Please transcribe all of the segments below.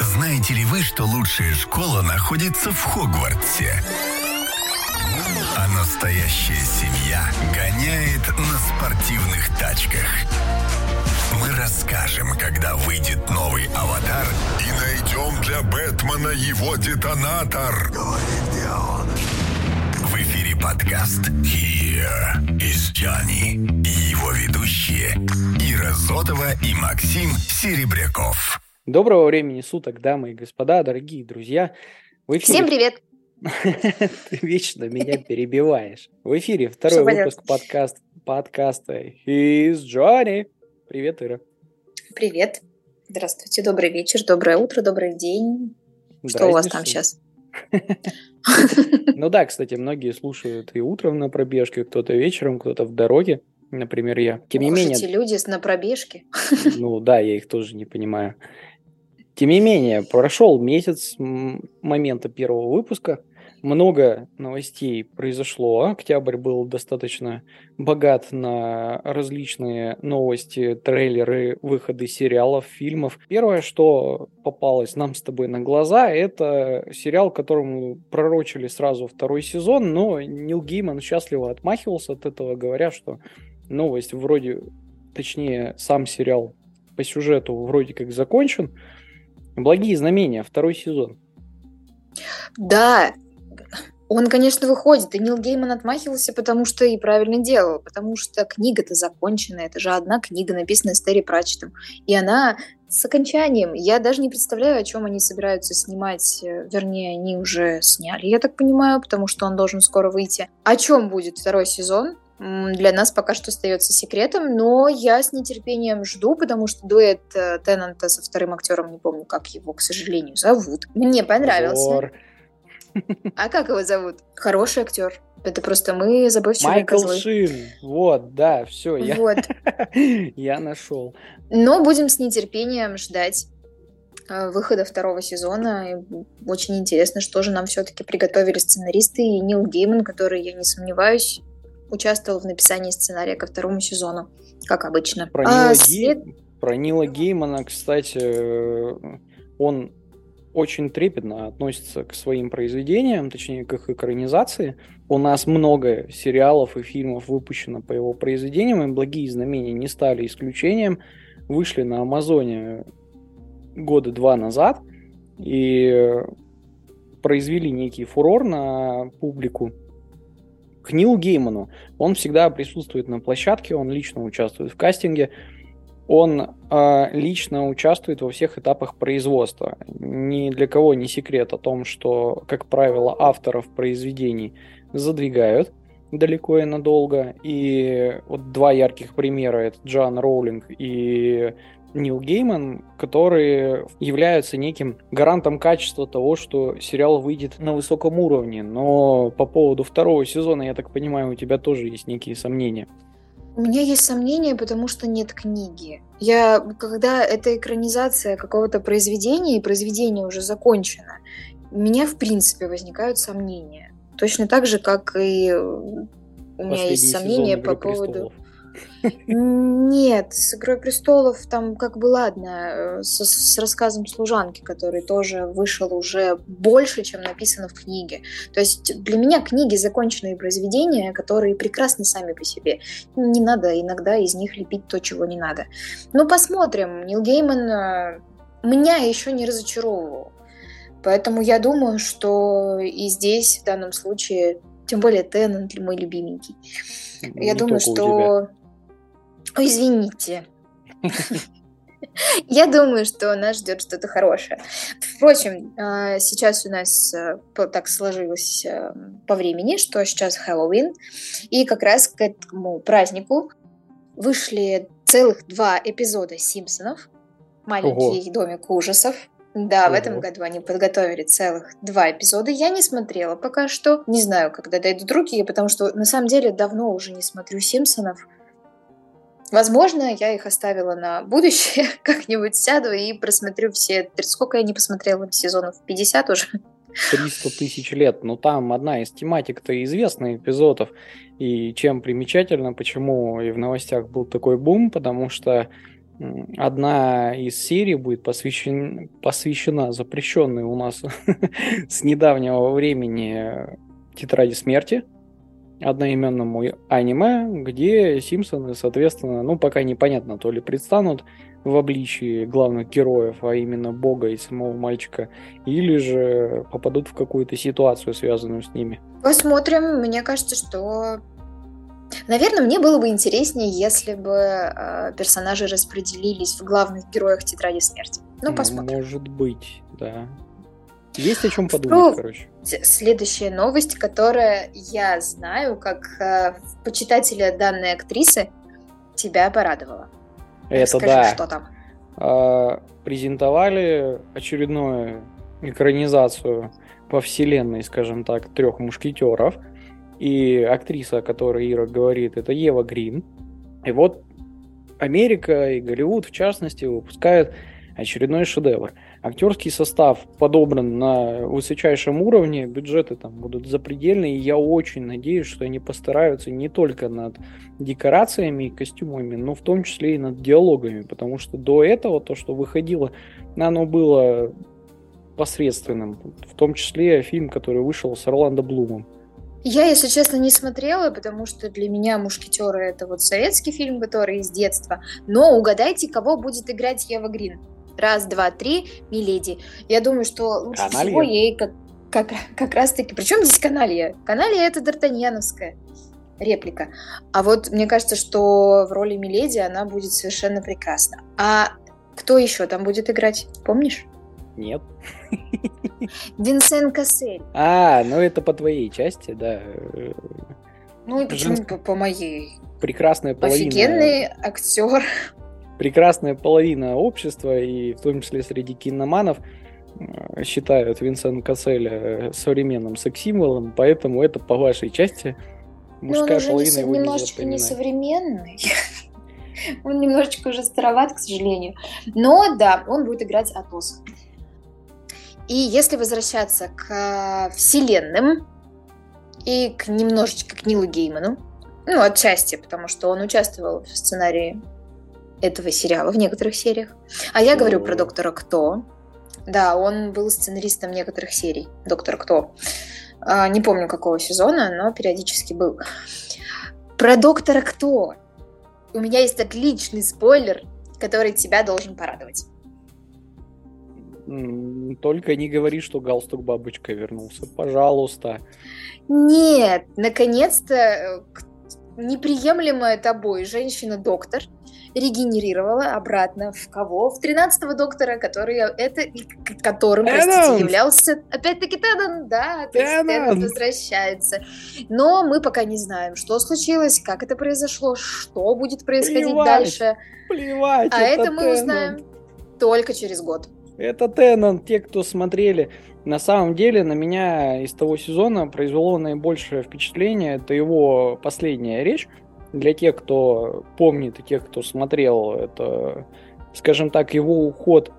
Знаете ли вы, что лучшая школа находится в Хогвартсе? А настоящая семья гоняет на спортивных тачках. Мы расскажем, когда выйдет новый «Аватар» и найдем для Бэтмена его детонатор. где он? В эфире подкаст «Here is Johnny» ведущие Ира Зотова и Максим Серебряков. Доброго времени суток, дамы и господа, дорогие друзья. В эфире... Всем привет! Ты вечно меня перебиваешь. В эфире второй выпуск подкаст, подкаста «He's Johnny». Привет, Ира. Привет. Здравствуйте, добрый вечер, доброе утро, добрый день. Что у вас там сейчас? Ну да, кстати, многие слушают и утром на пробежке, кто-то вечером, кто-то в дороге, например, я. Тем не менее... эти люди на пробежке? Ну да, я их тоже не понимаю. Тем не менее, прошел месяц момента первого выпуска, много новостей произошло. Октябрь был достаточно богат на различные новости, трейлеры, выходы сериалов, фильмов. Первое, что попалось нам с тобой на глаза, это сериал, которому пророчили сразу второй сезон, но Нил Гейман счастливо отмахивался от этого, говоря, что новость вроде, точнее, сам сериал по сюжету вроде как закончен, Благие знамения, второй сезон. Да, он, конечно, выходит, и Нил Гейман отмахивался, потому что и правильно делал, потому что книга-то закончена, это же одна книга, написанная Стери Пратчетом, и она с окончанием. Я даже не представляю, о чем они собираются снимать, вернее, они уже сняли, я так понимаю, потому что он должен скоро выйти. О чем будет второй сезон? Для нас пока что остается секретом, но я с нетерпением жду, потому что дуэт э, Теннанта со вторым актером, не помню, как его, к сожалению, зовут, мне понравился. Вор. А как его зовут? Хороший актер. Это просто мы забывчивые Майкл козлы. Шин. Вот, да, все, я, вот. я нашел. Но будем с нетерпением ждать э, выхода второго сезона. И очень интересно, что же нам все-таки приготовили сценаристы и Нил Гейман, который, я не сомневаюсь, участвовал в написании сценария ко второму сезону, как обычно. Про Нила, а, след... Про Нила Геймана, кстати, он очень трепетно относится к своим произведениям, точнее, к их экранизации. У нас много сериалов и фильмов выпущено по его произведениям, и «Благие знамения» не стали исключением. Вышли на Амазоне года два назад и произвели некий фурор на публику к Нилу Гейману. Он всегда присутствует на площадке, он лично участвует в кастинге, он э, лично участвует во всех этапах производства. Ни для кого не секрет о том, что, как правило, авторов произведений задвигают далеко и надолго. И вот два ярких примера это Джоан Роулинг и Нил Гейман, которые являются неким гарантом качества того, что сериал выйдет на высоком уровне. Но по поводу второго сезона, я так понимаю, у тебя тоже есть некие сомнения. У меня есть сомнения, потому что нет книги. Я, когда это экранизация какого-то произведения, и произведение уже закончено, у меня, в принципе, возникают сомнения. Точно так же, как и у меня есть сомнения по поводу... Престолов. Нет, с «Игрой престолов» там как бы ладно, э, с, с рассказом служанки, который тоже вышел уже больше, чем написано в книге. То есть для меня книги законченные произведения, которые прекрасны сами по себе. Не надо иногда из них лепить то, чего не надо. Ну, посмотрим. Нил Гейман э, меня еще не разочаровывал. Поэтому я думаю, что и здесь, в данном случае, тем более Теннант мой любименький. Не я думаю, что извините. Я думаю, что нас ждет что-то хорошее. Впрочем, а, сейчас у нас э, так сложилось э, по времени, что сейчас Хэллоуин, и как раз к этому празднику вышли целых два эпизода «Симпсонов», «Маленький Ого. домик ужасов», да, в этом году они подготовили целых два эпизода. Я не смотрела пока что. Не знаю, когда дойдут другие, потому что на самом деле давно уже не смотрю Симпсонов. Возможно, я их оставила на будущее, как-нибудь сяду и просмотрю все. Сколько я не посмотрела сезонов? 50 уже? 300 тысяч лет. Но там одна из тематик-то известных эпизодов. И чем примечательно, почему и в новостях был такой бум, потому что Одна из серий будет посвящен, посвящена запрещенной у нас с недавнего времени тетради смерти, одноименному аниме, где Симпсоны, соответственно, ну, пока непонятно, то ли предстанут в обличии главных героев, а именно Бога и самого мальчика, или же попадут в какую-то ситуацию, связанную с ними. Посмотрим. Мне кажется, что Наверное, мне было бы интереснее, если бы э, персонажи распределились в главных героях Тетради Смерти. Ну, посмотрим. Может быть, да. Есть о чем подумать, ну, короче. Следующая новость, которая я знаю, как э, почитателя данной актрисы, тебя порадовала. Это Расскажи, да. что там? А, презентовали очередную экранизацию по вселенной, скажем так, трех мушкетеров – и актриса, о которой Ира говорит, это Ева Грин. И вот Америка и Голливуд, в частности, выпускают очередной шедевр. Актерский состав подобран на высочайшем уровне, бюджеты там будут запредельные, и я очень надеюсь, что они постараются не только над декорациями и костюмами, но в том числе и над диалогами, потому что до этого то, что выходило, оно было посредственным, в том числе фильм, который вышел с Орландо Блумом. Я, если честно, не смотрела, потому что для меня «Мушкетеры» — это вот советский фильм, который из детства. Но угадайте, кого будет играть Ева Грин. Раз, два, три, Миледи. Я думаю, что лучше Каналья. всего ей как, как, как раз-таки... Причем здесь Каналья? Каналья — это Д'Артаньяновская реплика. А вот мне кажется, что в роли Миледи она будет совершенно прекрасна. А кто еще там будет играть, помнишь? Нет. Винсент Кассель. А, ну это по твоей части, да. Ну и почему Женск... по, по моей? Прекрасная половина. Офигенный актер. Прекрасная половина общества, и в том числе среди киноманов, э, считают Винсент Касселя э, современным секс-символом, поэтому это по вашей части мужская Но он половина не, его немножечко не современный. Он немножечко уже староват, к сожалению. Но да, он будет играть Атоса. И если возвращаться к вселенным и к немножечко к Нилу Гейману, ну, отчасти, потому что он участвовал в сценарии этого сериала, в некоторых сериях. А я говорю про Доктора Кто. Да, он был сценаристом некоторых серий Доктора Кто. А, не помню, какого сезона, но периодически был. Про Доктора Кто. У меня есть отличный спойлер, который тебя должен порадовать. Только не говори, что галстук бабочка вернулся. Пожалуйста. Нет, наконец-то э, неприемлемая тобой женщина-доктор регенерировала обратно в кого? В 13-го доктора, который это, которым, Теннант. простите, являлся опять-таки Теннант, да, то есть возвращается. Но мы пока не знаем, что случилось, как это произошло, что будет происходить плевать, дальше. Плевать, а это, это мы узнаем только через год. Это Теннант, те, кто смотрели. На самом деле на меня из того сезона произвело наибольшее впечатление. Это его последняя речь. Для тех, кто помнит и тех, кто смотрел, это, скажем так, его уход,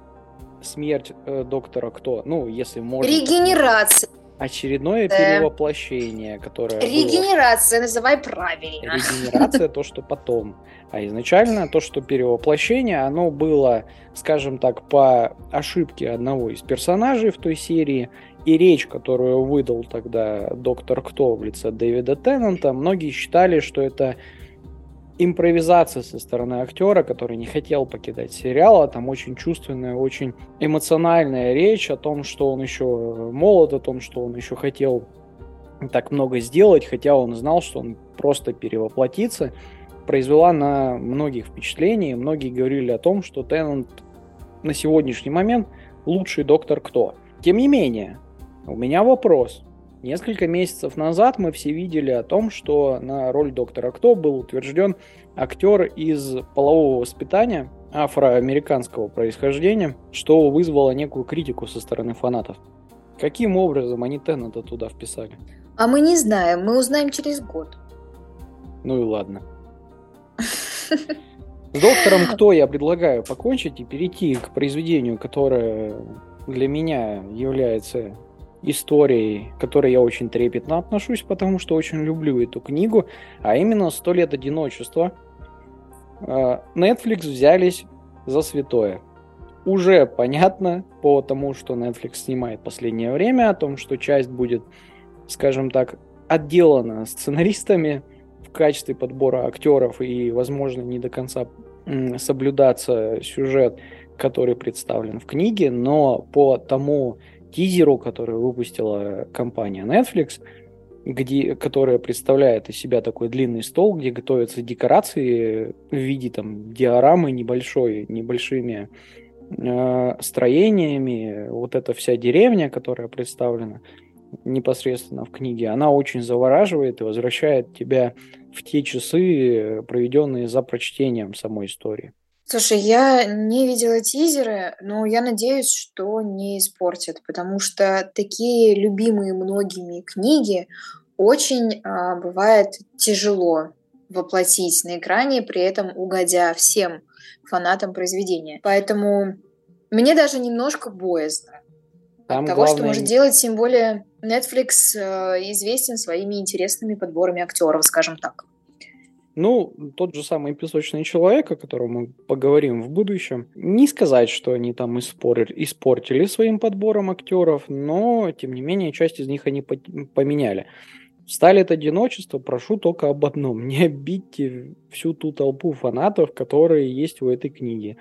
смерть э, доктора кто? Ну, если можно. Регенерация. Очередное да. перевоплощение, которое Регенерация, было... называй правильно. Регенерация то, что потом. А изначально то, что перевоплощение, оно было, скажем так, по ошибке одного из персонажей в той серии, и речь, которую выдал тогда доктор Кто в лице Дэвида Теннанта, многие считали, что это импровизация со стороны актера, который не хотел покидать сериал, а там очень чувственная, очень эмоциональная речь о том, что он еще молод, о том, что он еще хотел так много сделать, хотя он знал, что он просто перевоплотится произвела на многих впечатление. Многие говорили о том, что Теннант на сегодняшний момент лучший доктор кто. Тем не менее, у меня вопрос. Несколько месяцев назад мы все видели о том, что на роль доктора Кто был утвержден актер из полового воспитания афроамериканского происхождения, что вызвало некую критику со стороны фанатов. Каким образом они Теннета туда вписали? А мы не знаем, мы узнаем через год. Ну и ладно. С доктором кто я предлагаю покончить и перейти к произведению, которое для меня является историей, к которой я очень трепетно отношусь, потому что очень люблю эту книгу, а именно «Сто лет одиночества». А, Netflix взялись за святое. Уже понятно по тому, что Netflix снимает последнее время, о том, что часть будет, скажем так, отделана сценаристами в качестве подбора актеров и, возможно, не до конца соблюдаться сюжет, который представлен в книге, но по тому тизеру, который выпустила компания Netflix, где, которая представляет из себя такой длинный стол, где готовятся декорации в виде там диорамы небольшой, небольшими э, строениями. Вот эта вся деревня, которая представлена непосредственно в книге, она очень завораживает и возвращает тебя в те часы, проведенные за прочтением самой истории. Слушай, я не видела тизеры, но я надеюсь, что не испортят, потому что такие любимые многими книги очень а, бывает тяжело воплотить на экране, при этом угодя всем фанатам произведения. Поэтому мне даже немножко боязно Там от того, главное... что может делать, тем более Netflix э, известен своими интересными подборами актеров, скажем так. Ну, тот же самый «Песочный человек», о котором мы поговорим в будущем, не сказать, что они там испорили, испортили своим подбором актеров, но, тем не менее, часть из них они поменяли. Сталит одиночество, прошу только об одном. Не обидьте всю ту толпу фанатов, которые есть у этой книги.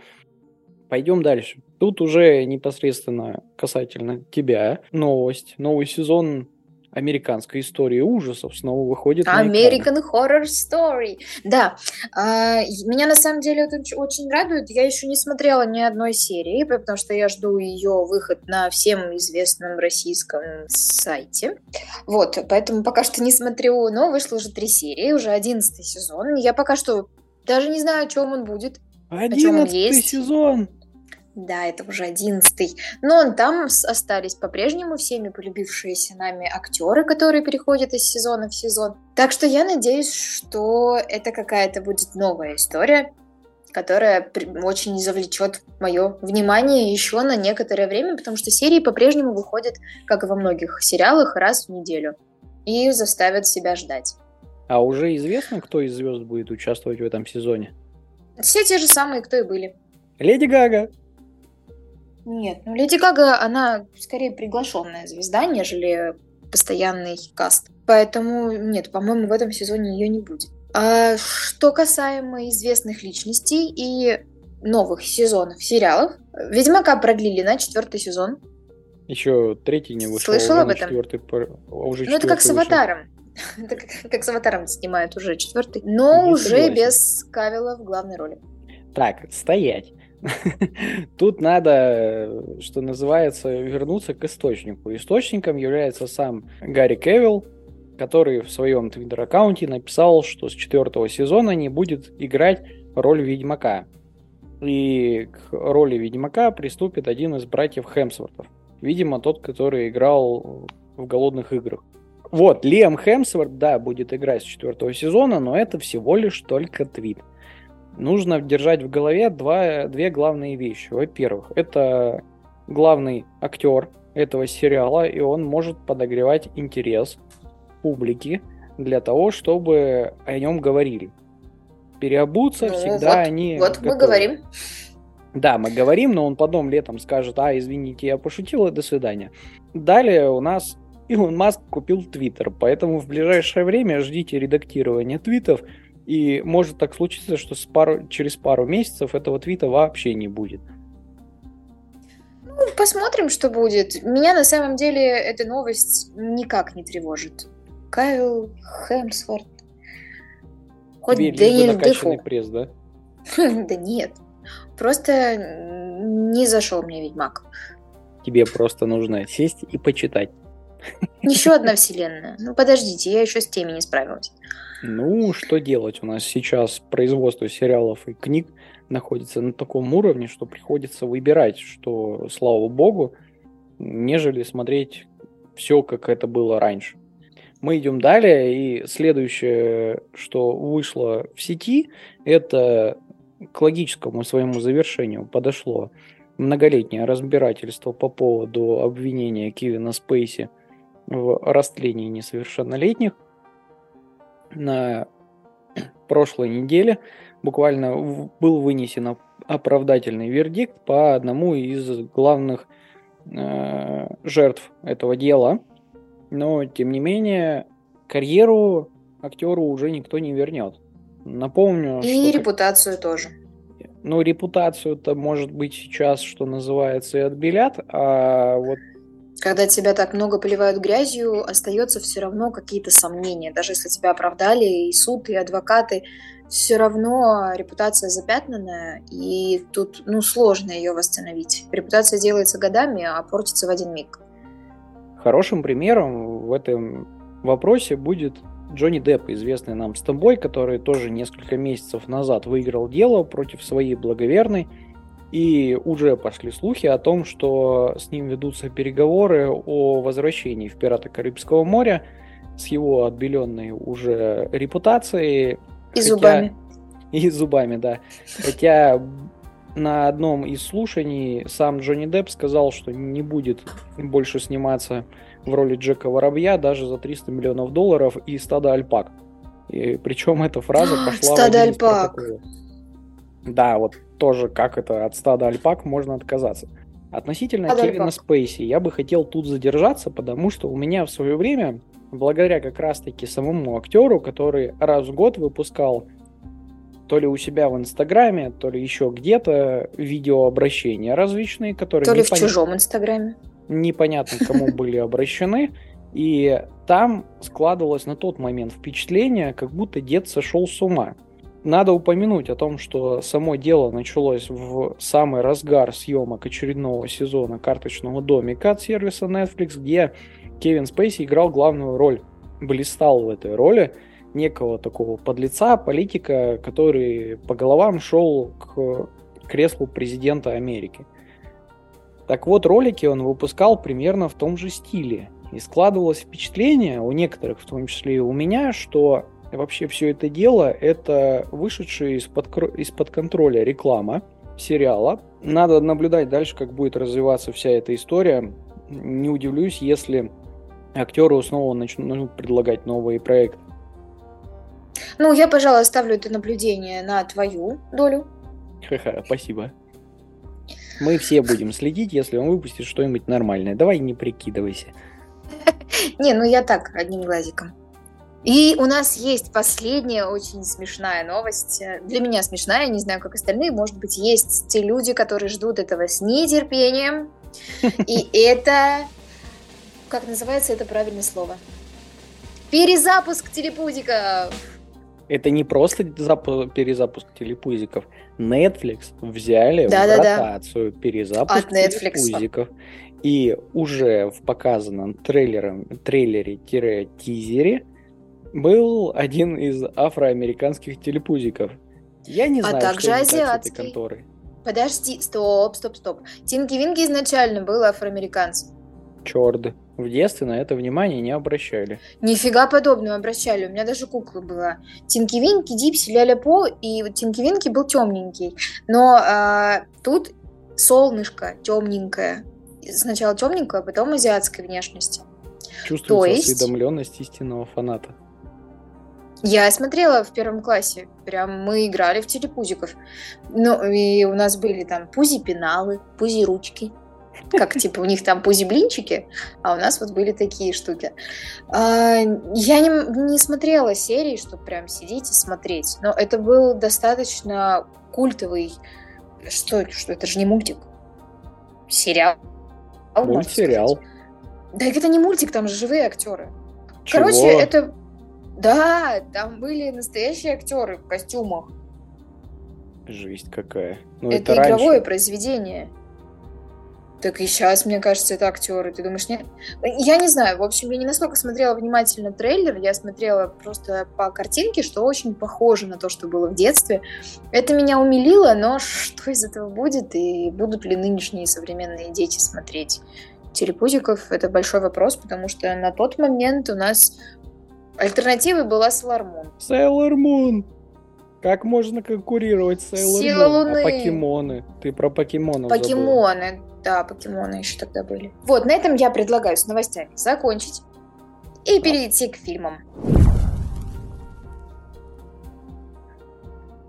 Пойдем дальше. Тут уже непосредственно касательно тебя новость. Новый сезон американской истории ужасов снова выходит American Horror Story. Да, а, меня на самом деле это очень радует. Я еще не смотрела ни одной серии, потому что я жду ее выход на всем известном российском сайте. Вот, поэтому пока что не смотрю, но вышло уже три серии, уже одиннадцатый сезон. Я пока что даже не знаю, о чем он будет. Одиннадцатый сезон! Да, это уже одиннадцатый. Но там остались по-прежнему всеми полюбившиеся нами актеры, которые переходят из сезона в сезон. Так что я надеюсь, что это какая-то будет новая история, которая очень завлечет мое внимание еще на некоторое время, потому что серии по-прежнему выходят, как и во многих сериалах, раз в неделю. И заставят себя ждать. А уже известно, кто из звезд будет участвовать в этом сезоне? Все те же самые, кто и были. Леди Гага. Нет, ну Леди Гага, она скорее приглашенная звезда, нежели постоянный каст. Поэтому нет, по-моему, в этом сезоне ее не будет. А что касаемо известных личностей и новых сезонов сериалов, Ведьмака продлили на четвертый сезон. Еще третий не вышел. Слышал об этом? Четвертый, уже ну, это как с Аватаром. Это как, как с Аватаром снимают уже четвертый. Но не уже согласен. без Кавила в главной роли. Так, стоять. Тут надо, что называется, вернуться к источнику. Источником является сам Гарри Кевилл, который в своем твиттер-аккаунте написал, что с четвертого сезона не будет играть роль Ведьмака. И к роли Ведьмака приступит один из братьев Хемсвортов. Видимо, тот, который играл в «Голодных играх». Вот, Лиам Хемсворт, да, будет играть с четвертого сезона, но это всего лишь только твит нужно держать в голове два, две главные вещи. Во-первых, это главный актер этого сериала, и он может подогревать интерес публики для того, чтобы о нем говорили. Переобуться ну, всегда вот, они. Вот готовы. мы говорим. Да, мы говорим, но он потом летом скажет, а, извините, я пошутил, и до свидания. Далее у нас Илон Маск купил Твиттер, поэтому в ближайшее время ждите редактирования твитов, и может так случиться, что с пару, через пару месяцев этого твита вообще не будет. Ну, посмотрим, что будет. Меня на самом деле эта новость никак не тревожит. Кайл Хемсворт. Хоть Тебе Дэниэль Дефо. пресс, да? Да нет. Просто не зашел мне Ведьмак. Тебе просто нужно сесть и почитать. Еще одна вселенная. Ну подождите, я еще с теми не справилась. Ну, что делать? У нас сейчас производство сериалов и книг находится на таком уровне, что приходится выбирать, что, слава богу, нежели смотреть все, как это было раньше. Мы идем далее, и следующее, что вышло в сети, это к логическому своему завершению подошло многолетнее разбирательство по поводу обвинения Кивина Спейси в растлении несовершеннолетних на прошлой неделе буквально был вынесен оправдательный вердикт по одному из главных э, жертв этого дела. Но, тем не менее, карьеру актеру уже никто не вернет. Напомню. И что репутацию тоже. Ну, репутацию-то, может быть, сейчас, что называется, и отбелят, а вот когда тебя так много поливают грязью, остается все равно какие-то сомнения. Даже если тебя оправдали и суд, и адвокаты, все равно репутация запятнанная, и тут ну, сложно ее восстановить. Репутация делается годами, а портится в один миг. Хорошим примером в этом вопросе будет Джонни Депп, известный нам с тобой, который тоже несколько месяцев назад выиграл дело против своей благоверной, и уже пошли слухи о том, что с ним ведутся переговоры о возвращении в «Пираты Карибского моря» с его отбеленной уже репутацией. И хотя... зубами. И зубами, да. Хотя на одном из слушаний сам Джонни Депп сказал, что не будет больше сниматься в роли Джека Воробья даже за 300 миллионов долларов и стада альпак. И причем эта фраза пошла Стадо альпак. Да, вот тоже как это от стада альпак можно отказаться. Относительно стадо Кевина. Спейси я бы хотел тут задержаться, потому что у меня в свое время, благодаря как раз-таки самому актеру, который раз в год выпускал то ли у себя в Инстаграме, то ли еще где-то видеообращения различные, которые... То ли непонятно, в чужом Инстаграме. Непонятно, кому были обращены. И там складывалось на тот момент впечатление, как будто дед сошел с ума. Надо упомянуть о том, что само дело началось в самый разгар съемок очередного сезона карточного домика от сервиса Netflix, где Кевин Спейси играл главную роль, блистал в этой роли некого такого подлеца, политика, который по головам шел к креслу президента Америки. Так вот, ролики он выпускал примерно в том же стиле. И складывалось впечатление у некоторых, в том числе и у меня, что вообще все это дело – это вышедшая из-под, из-под контроля реклама сериала. Надо наблюдать дальше, как будет развиваться вся эта история. Не удивлюсь, если актеры снова начнут предлагать новые проекты. Ну, я, пожалуй, оставлю это наблюдение на твою долю. Ха-ха, спасибо. Мы все будем следить, если он выпустит что-нибудь нормальное. Давай не прикидывайся. Не, ну я так, одним глазиком. И у нас есть последняя очень смешная новость. Для меня смешная, не знаю, как остальные. Может быть, есть те люди, которые ждут этого с нетерпением. И это... Как называется это правильное слово? Перезапуск телепузиков! Это не просто зап- перезапуск телепузиков. Netflix взяли да, в да, ротацию да. перезапуск От телепузиков. И уже в показанном трейлером, трейлере-тизере был один из афроамериканских телепузиков. Я не а знаю, а также что азиатский. этой конторы. Подожди, стоп, стоп, стоп. Тинки Винки изначально был афроамериканцем. Черт, в детстве на это внимание не обращали. Нифига подобного обращали. У меня даже кукла была. Тинки Винки, Дипси, Ляля По, и вот Тинки Винки был темненький. Но а, тут солнышко темненькое. Сначала темненькое, а потом азиатской внешности. Чувствуется То есть... осведомленность истинного фаната. Я смотрела в первом классе, прям мы играли в телепузиков. Ну, и у нас были там пузи-пеналы, пузи-ручки, как типа у них там пузи-блинчики, а у нас вот были такие штуки. А, я не, не смотрела серии, чтобы прям сидеть и смотреть, но это был достаточно культовый... Что, что это же не мультик? Сериал? Мультсериал. Да это не мультик, там же живые актеры. Чего? Короче, это да, там были настоящие актеры в костюмах. Жесть какая. Ну, это, это игровое раньше. произведение. Так и сейчас, мне кажется, это актеры. Ты думаешь, нет? Я не знаю. В общем, я не настолько смотрела внимательно трейлер. Я смотрела просто по картинке, что очень похоже на то, что было в детстве. Это меня умилило, но что из этого будет? И будут ли нынешние современные дети смотреть телепузиков? Это большой вопрос, потому что на тот момент у нас Альтернативой была Sailor Moon. Sailor Moon! Как можно конкурировать с Sailor Сила Moon? Луны. А покемоны? Ты про покемонов Покемоны, забыла. да, покемоны еще тогда были. Вот, на этом я предлагаю с новостями закончить и перейти к фильмам.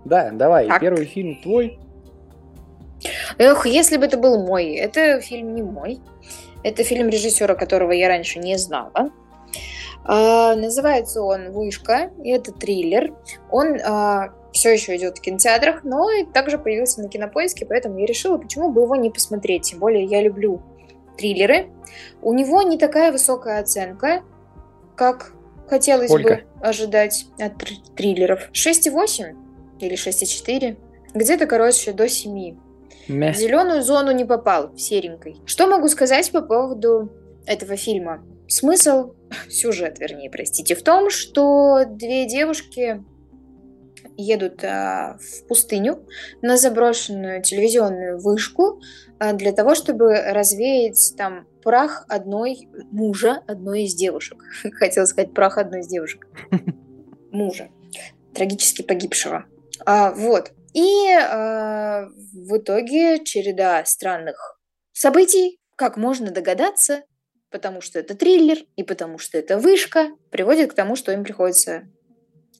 Да, давай, так. первый фильм твой. Эх, если бы это был мой. Это фильм не мой. Это фильм режиссера, которого я раньше не знала. А, называется он «Вышка», и это триллер. Он а, все еще идет в кинотеатрах, но и также появился на кинопоиске, поэтому я решила, почему бы его не посмотреть. Тем более я люблю триллеры. У него не такая высокая оценка, как хотелось Сколько? бы ожидать от тр- триллеров. 6,8 или 6,4. Где-то, короче, до 7. Мя. В зеленую зону не попал, в серенькой. Что могу сказать по поводу этого фильма? Смысл, сюжет, вернее, простите, в том, что две девушки едут а, в пустыню на заброшенную телевизионную вышку а, для того, чтобы развеять там прах одной мужа одной из девушек. Хотела сказать прах одной из девушек. Мужа. Трагически погибшего. А, вот. И а, в итоге череда странных событий, как можно догадаться, потому что это триллер и потому что это вышка, приводит к тому, что им приходится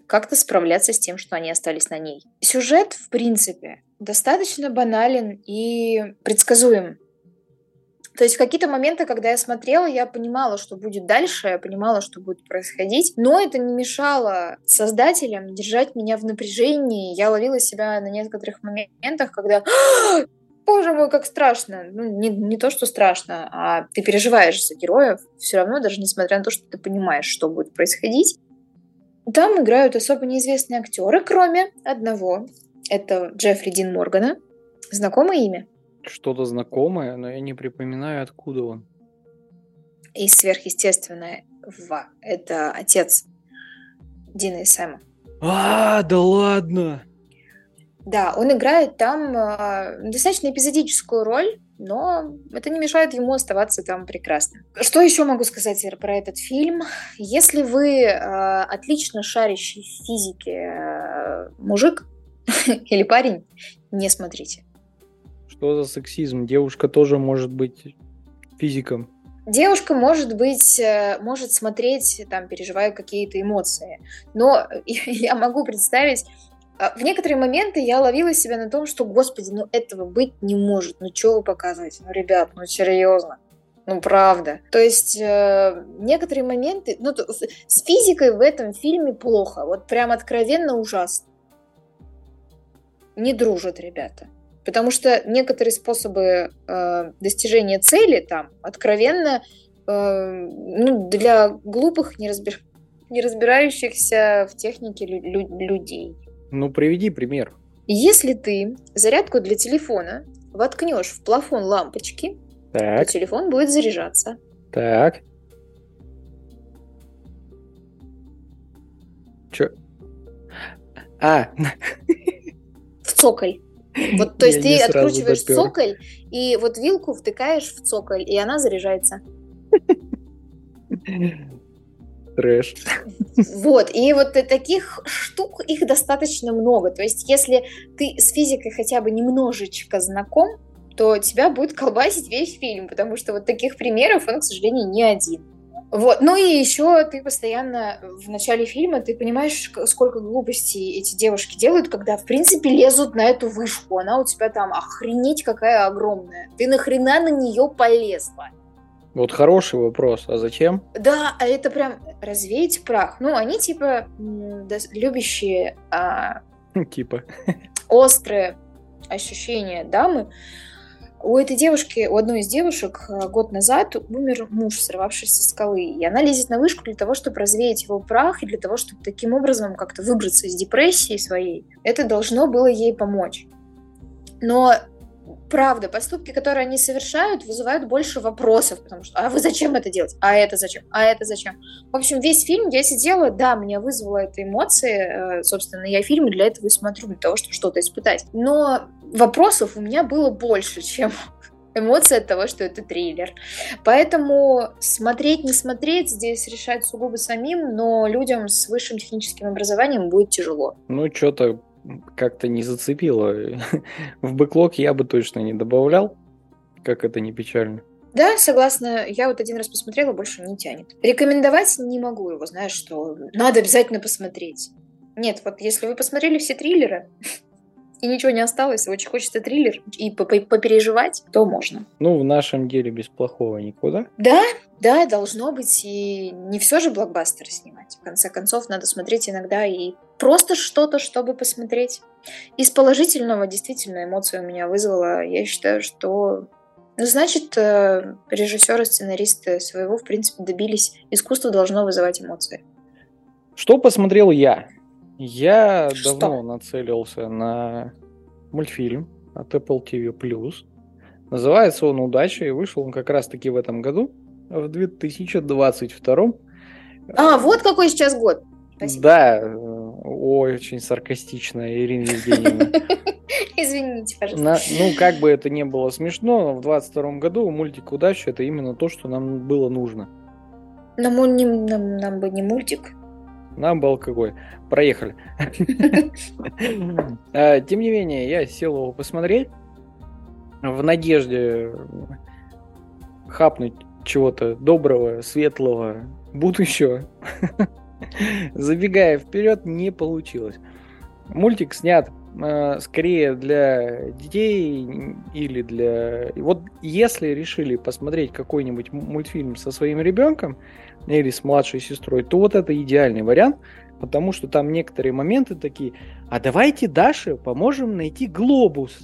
как-то справляться с тем, что они остались на ней. Сюжет, в принципе, достаточно банален и предсказуем. То есть в какие-то моменты, когда я смотрела, я понимала, что будет дальше, я понимала, что будет происходить, но это не мешало создателям держать меня в напряжении. Я ловила себя на некоторых моментах, когда «А, Боже мой, как страшно. Ну, не, не то, что страшно, а ты переживаешь за героев все равно, даже несмотря на то, что ты понимаешь, что будет происходить. Там играют особо неизвестные актеры, кроме одного. Это Джеффри Дин Моргана. Знакомое имя? Что-то знакомое, но я не припоминаю, откуда он. И сверхъестественное в. Это отец Дина и Сэма. А, да ладно! Да, он играет там э, достаточно эпизодическую роль, но это не мешает ему оставаться там прекрасным. Что еще могу сказать про этот фильм? Если вы э, отлично шарящий в физике э, мужик или парень, не смотрите. Что за сексизм? Девушка тоже может быть физиком. Девушка может быть, э, может смотреть, там, переживая какие-то эмоции. Но я могу представить, в некоторые моменты я ловила себя на том, что, господи, ну этого быть не может. Ну что вы показываете? Ну, ребят, ну серьезно. Ну, правда. То есть э, некоторые моменты... Ну, то, с физикой в этом фильме плохо. Вот прям откровенно ужасно. Не дружат ребята. Потому что некоторые способы э, достижения цели там откровенно э, ну, для глупых, не, разбир... разбирающихся в технике лю- людей. Ну, приведи пример. Если ты зарядку для телефона воткнешь в плафон лампочки, то Так, телефон будет заряжаться. так. Чё? А, В цоколь. Вот, то есть Я ты откручиваешь допёр. цоколь, и вот вилку втыкаешь в цоколь, и она заряжается. трэш. Вот, и вот таких штук, их достаточно много. То есть если ты с физикой хотя бы немножечко знаком, то тебя будет колбасить весь фильм, потому что вот таких примеров он, к сожалению, не один. Вот. Ну и еще ты постоянно в начале фильма ты понимаешь, сколько глупостей эти девушки делают, когда в принципе лезут на эту вышку. Она у тебя там охренеть какая огромная. Ты нахрена на нее полезла? Вот хороший вопрос. А зачем? Да, а это прям развеять прах. Ну, они типа любящие а, Типа. острые ощущения дамы. У этой девушки, у одной из девушек а, год назад умер муж, сорвавшись со скалы. И она лезет на вышку для того, чтобы развеять его прах, и для того, чтобы таким образом как-то выбраться из депрессии своей. Это должно было ей помочь. Но правда, поступки, которые они совершают, вызывают больше вопросов, потому что «а вы зачем это делать? А это зачем? А это зачем?» В общем, весь фильм я сидела, да, меня вызвало это эмоции, э, собственно, я фильмы для этого и смотрю, для того, чтобы что-то испытать. Но вопросов у меня было больше, чем эмоции от того, что это триллер. Поэтому смотреть, не смотреть, здесь решать сугубо самим, но людям с высшим техническим образованием будет тяжело. Ну, что-то как-то не зацепило. В бэклог я бы точно не добавлял. Как это не печально. Да, согласна. Я вот один раз посмотрела, больше не тянет. Рекомендовать не могу его, знаешь, что надо обязательно посмотреть. Нет, вот если вы посмотрели все триллеры, и ничего не осталось, очень хочется триллер и попереживать, то можно. Ну, в нашем деле без плохого никуда. Да, да, должно быть, и не все же блокбастеры снимать. В конце концов, надо смотреть иногда и просто что-то, чтобы посмотреть. Из положительного действительно эмоции у меня вызвало. Я считаю, что ну, значит, э, режиссеры, сценаристы своего, в принципе, добились. Искусство должно вызывать эмоции. Что посмотрел я? Я Что? давно нацелился на мультфильм от Apple TV+. Называется он «Удача», и вышел он как раз-таки в этом году, в 2022. А, вот какой сейчас год. Спасибо. Да, очень саркастично, Ирина Евгеньевна. Извините, пожалуйста. На, ну, как бы это не было смешно, но в 22 году мультик «Удача» это именно то, что нам было нужно. Нам, не, нам, нам бы не мультик, нам бы алкоголь. Проехали. А, тем не менее, я сел его посмотреть в надежде хапнуть чего-то доброго, светлого, будущего. Забегая вперед, не получилось. Мультик снят э, скорее для детей или для... Вот если решили посмотреть какой-нибудь мультфильм со своим ребенком, или с младшей сестрой, то вот это идеальный вариант, потому что там некоторые моменты такие, а давайте Даше поможем найти глобус.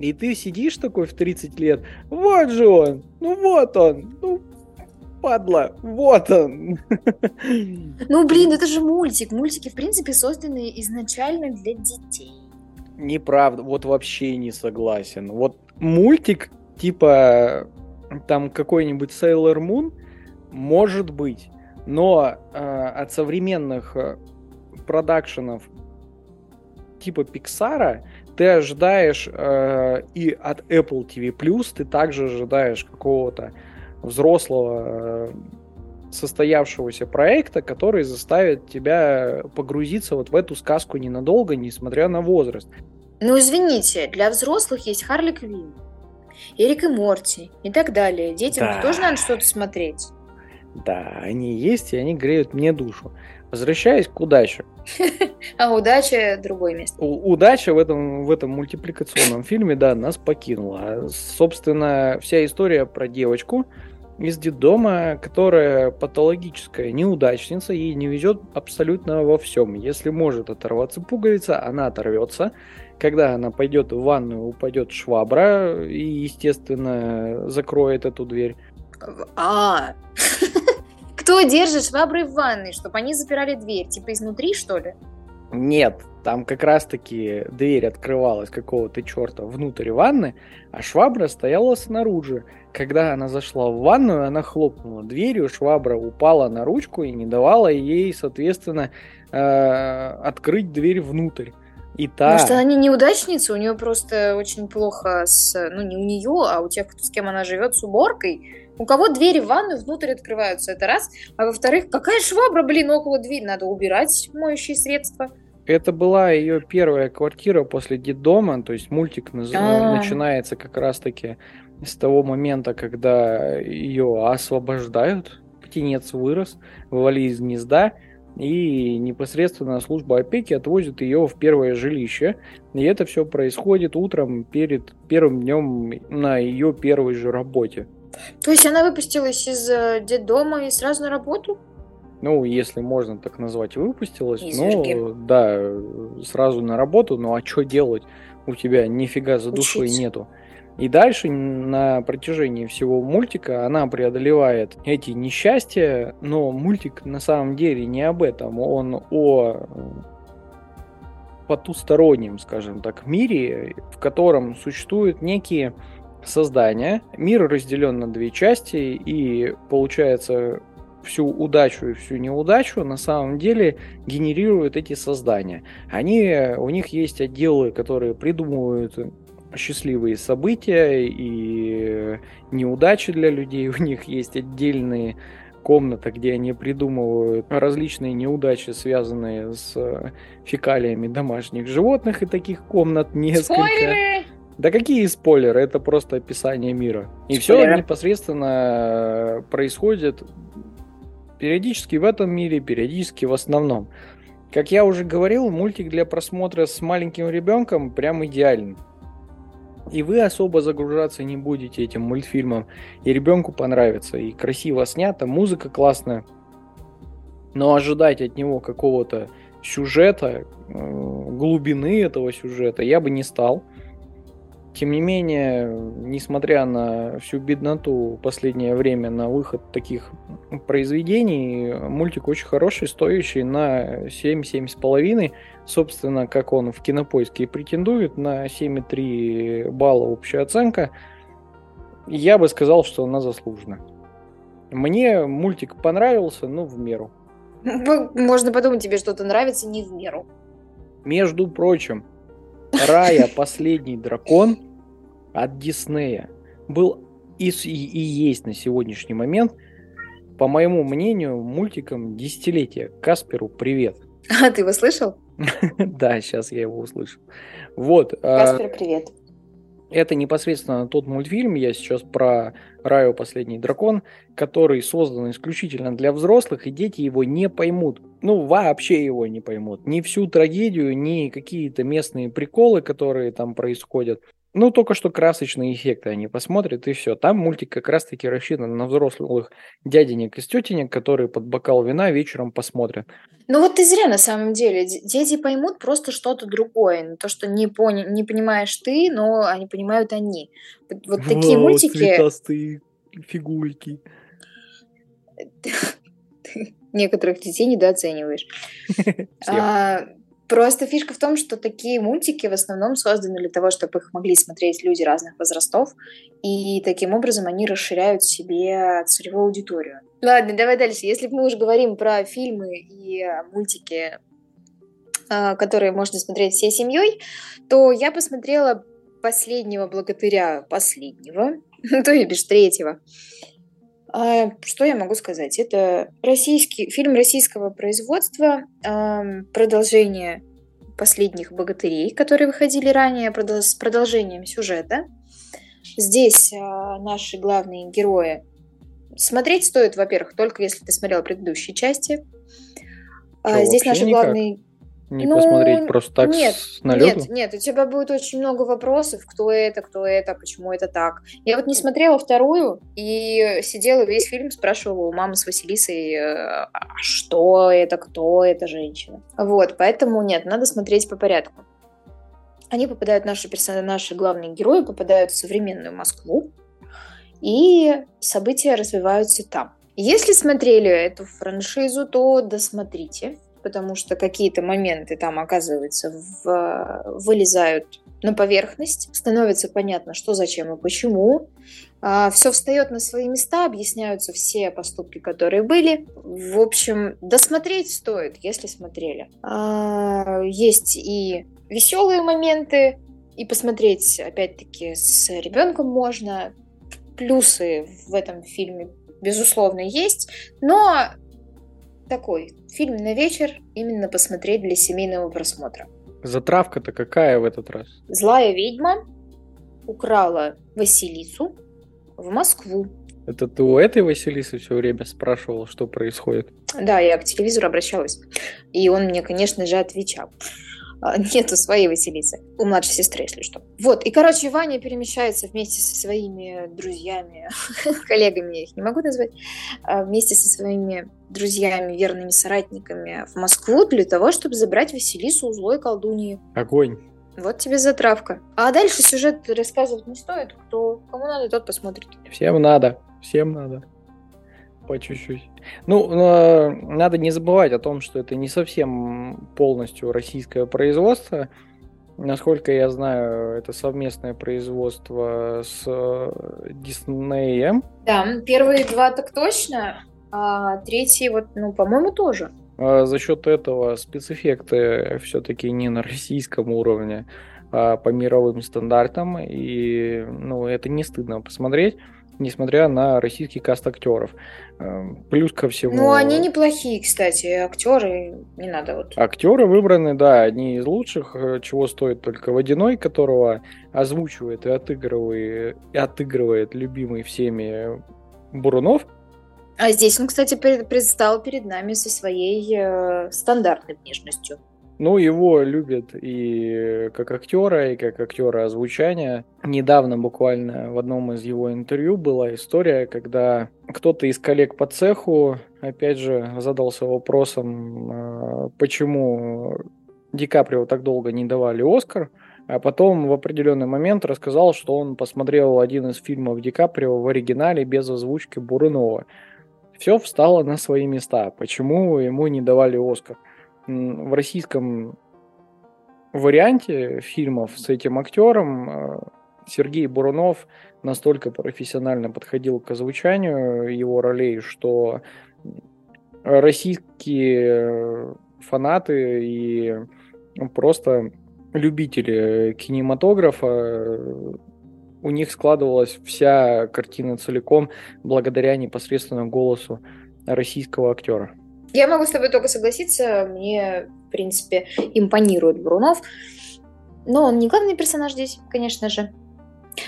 И ты сидишь такой в 30 лет, вот же он, ну вот он, ну падла, вот он. Ну блин, это же мультик. Мультики, в принципе, созданы изначально для детей. Неправда, вот вообще не согласен. Вот мультик типа там какой-нибудь Sailor Moon, может быть. Но э, от современных э, продакшенов типа Пиксара ты ожидаешь э, и от Apple TV+, ты также ожидаешь какого-то взрослого э, состоявшегося проекта, который заставит тебя погрузиться вот в эту сказку ненадолго, несмотря на возраст. Ну, извините, для взрослых есть Харли Квинн, Эрик и Морти и так далее. Детям да. тоже надо что-то смотреть. Да, они есть, и они греют мне душу. Возвращаясь к удаче. А удача другое место. удача в этом, в этом мультипликационном фильме, да, нас покинула. Собственно, вся история про девочку из детдома, которая патологическая неудачница, ей не везет абсолютно во всем. Если может оторваться пуговица, она оторвется. Когда она пойдет в ванную, упадет швабра и, естественно, закроет эту дверь. А, кто держит швабры в ванной, чтобы они запирали дверь? Типа изнутри, что ли? Нет, там как раз-таки дверь открывалась какого-то черта внутрь ванны, а швабра стояла снаружи. Когда она зашла в ванную, она хлопнула дверью, швабра упала на ручку и не давала ей, соответственно, э, открыть дверь внутрь. И та... Может, она не неудачница, у нее просто очень плохо с... Ну, не у нее, а у тех, с кем она живет, с уборкой у кого двери в ванную внутрь открываются, это раз. А во-вторых, какая швабра, блин, около двери? Надо убирать моющие средства. Это была ее первая квартира после детдома, то есть мультик А-а-а. начинается как раз-таки с того момента, когда ее освобождают, птенец вырос, вывали из гнезда, и непосредственно служба опеки отвозит ее в первое жилище. И это все происходит утром перед первым днем на ее первой же работе. То есть она выпустилась из э, детдома и сразу на работу? Ну, если можно так назвать, выпустилась. Ну, да, сразу на работу. Ну, а что делать? У тебя нифига за душой Учиться. нету. И дальше на протяжении всего мультика она преодолевает эти несчастья, но мультик на самом деле не об этом, он о потустороннем, скажем так, мире, в котором существуют некие создания. Мир разделен на две части, и получается всю удачу и всю неудачу на самом деле генерируют эти создания. Они, у них есть отделы, которые придумывают счастливые события и неудачи для людей. У них есть отдельные комната, где они придумывают различные неудачи, связанные с фекалиями домашних животных, и таких комнат несколько. Спойлеры! Да какие спойлеры? Это просто описание мира. И все непосредственно происходит периодически в этом мире, периодически в основном. Как я уже говорил, мультик для просмотра с маленьким ребенком прям идеален. И вы особо загружаться не будете этим мультфильмом, и ребенку понравится. И красиво снято, музыка классная. Но ожидать от него какого-то сюжета, э, глубины этого сюжета я бы не стал. Тем не менее, несмотря на всю бедноту последнее время на выход таких произведений, мультик очень хороший, стоящий на 7-7,5. Собственно, как он в кинопоиске и претендует на 7,3 балла общая оценка, я бы сказал, что она заслужена. Мне мультик понравился, но в меру. Можно подумать, тебе что-то нравится не в меру. Между прочим, Рая Последний дракон от Диснея был и, и, и есть на сегодняшний момент, по моему мнению, мультиком десятилетия. Касперу привет. А ты его слышал? Да, сейчас я его услышал. Вот. А, Каспер, привет. Это непосредственно тот мультфильм, я сейчас про Раю Последний Дракон, который создан исключительно для взрослых, и дети его не поймут. Ну, вообще его не поймут. Ни всю трагедию, ни какие-то местные приколы, которые там происходят. Ну, только что красочные эффекты они посмотрят, и все. Там мультик как раз-таки рассчитан на взрослых дяденек и тетенек, которые под бокал вина вечером посмотрят. Ну вот ты зря на самом деле. Дети поймут просто что-то другое. То, что не, пони- не понимаешь ты, но они понимают они. Вот, такие Вау, мультики... цветастые фигурки. Некоторых детей недооцениваешь. Просто фишка в том, что такие мультики в основном созданы для того, чтобы их могли смотреть люди разных возрастов, и таким образом они расширяют себе целевую аудиторию. Ладно, давай дальше. Если мы уже говорим про фильмы и мультики, а, которые можно смотреть всей семьей, то я посмотрела последнего благодаря последнего, то есть третьего. А, что я могу сказать? Это российский фильм российского производства, продолжение последних богатырей, которые выходили ранее, с продолжением сюжета. Здесь а, наши главные герои. Смотреть стоит, во-первых, только если ты смотрел предыдущие части. А, Что, Здесь наши никак? главные не ну, посмотреть просто так нет, с налету? Нет, нет, у тебя будет очень много вопросов, кто это, кто это, почему это так. Я вот не смотрела вторую и сидела весь фильм, спрашивала у мамы с Василисой, э, а что это, кто эта женщина. Вот, поэтому нет, надо смотреть по порядку. Они попадают, наши персонажи, наши главные герои попадают в современную Москву, и события развиваются там. Если смотрели эту франшизу, то досмотрите потому что какие-то моменты там, оказывается, в, вылезают на поверхность, становится понятно, что, зачем и почему. А, все встает на свои места, объясняются все поступки, которые были. В общем, досмотреть стоит, если смотрели. А, есть и веселые моменты, и посмотреть, опять-таки, с ребенком можно. Плюсы в этом фильме, безусловно, есть, но такой фильм на вечер, именно посмотреть для семейного просмотра. Затравка-то какая в этот раз? Злая ведьма украла Василису в Москву. Это ты у этой Василисы все время спрашивал, что происходит? Да, я к телевизору обращалась. И он мне, конечно же, отвечал. А, нету своей Василисы. У младшей сестры, если что. Вот, и, короче, Ваня перемещается вместе со своими друзьями, коллегами, я их не могу назвать, а, вместе со своими друзьями, верными соратниками в Москву для того, чтобы забрать Василису у злой колдуньи. Огонь. Вот тебе затравка. А дальше сюжет рассказывать не стоит. Кто, кому надо, тот посмотрит. Всем надо. Всем надо. По чуть-чуть. Ну, э, надо не забывать о том, что это не совсем полностью российское производство. Насколько я знаю, это совместное производство с Диснеем. Да, первые два так точно, а третий вот, ну, по-моему, тоже. А за счет этого спецэффекты все-таки не на российском уровне, а по мировым стандартам, и ну, это не стыдно посмотреть несмотря на российский каст актеров. Эм, плюс ко всему... Ну, они неплохие, кстати, актеры, не надо вот... Актеры выбраны, да, одни из лучших, э, чего стоит только Водяной, которого озвучивает и отыгрывает, и отыгрывает любимый всеми Бурунов. А здесь он, кстати, предстал перед нами со своей э, стандартной внешностью. Ну, его любят и как актера, и как актера озвучания. Недавно буквально в одном из его интервью была история, когда кто-то из коллег по цеху, опять же, задался вопросом, а, почему Ди Каприо так долго не давали Оскар, а потом в определенный момент рассказал, что он посмотрел один из фильмов Ди Каприо в оригинале без озвучки Бурунова. Все встало на свои места. Почему ему не давали Оскар? В российском варианте фильмов с этим актером э, Сергей Бурунов настолько профессионально подходил к озвучанию его ролей, что российские фанаты и просто любители кинематографа у них складывалась вся картина целиком благодаря непосредственно голосу российского актера. Я могу с тобой только согласиться. Мне, в принципе, импонирует Брунов. Но он не главный персонаж здесь, конечно же.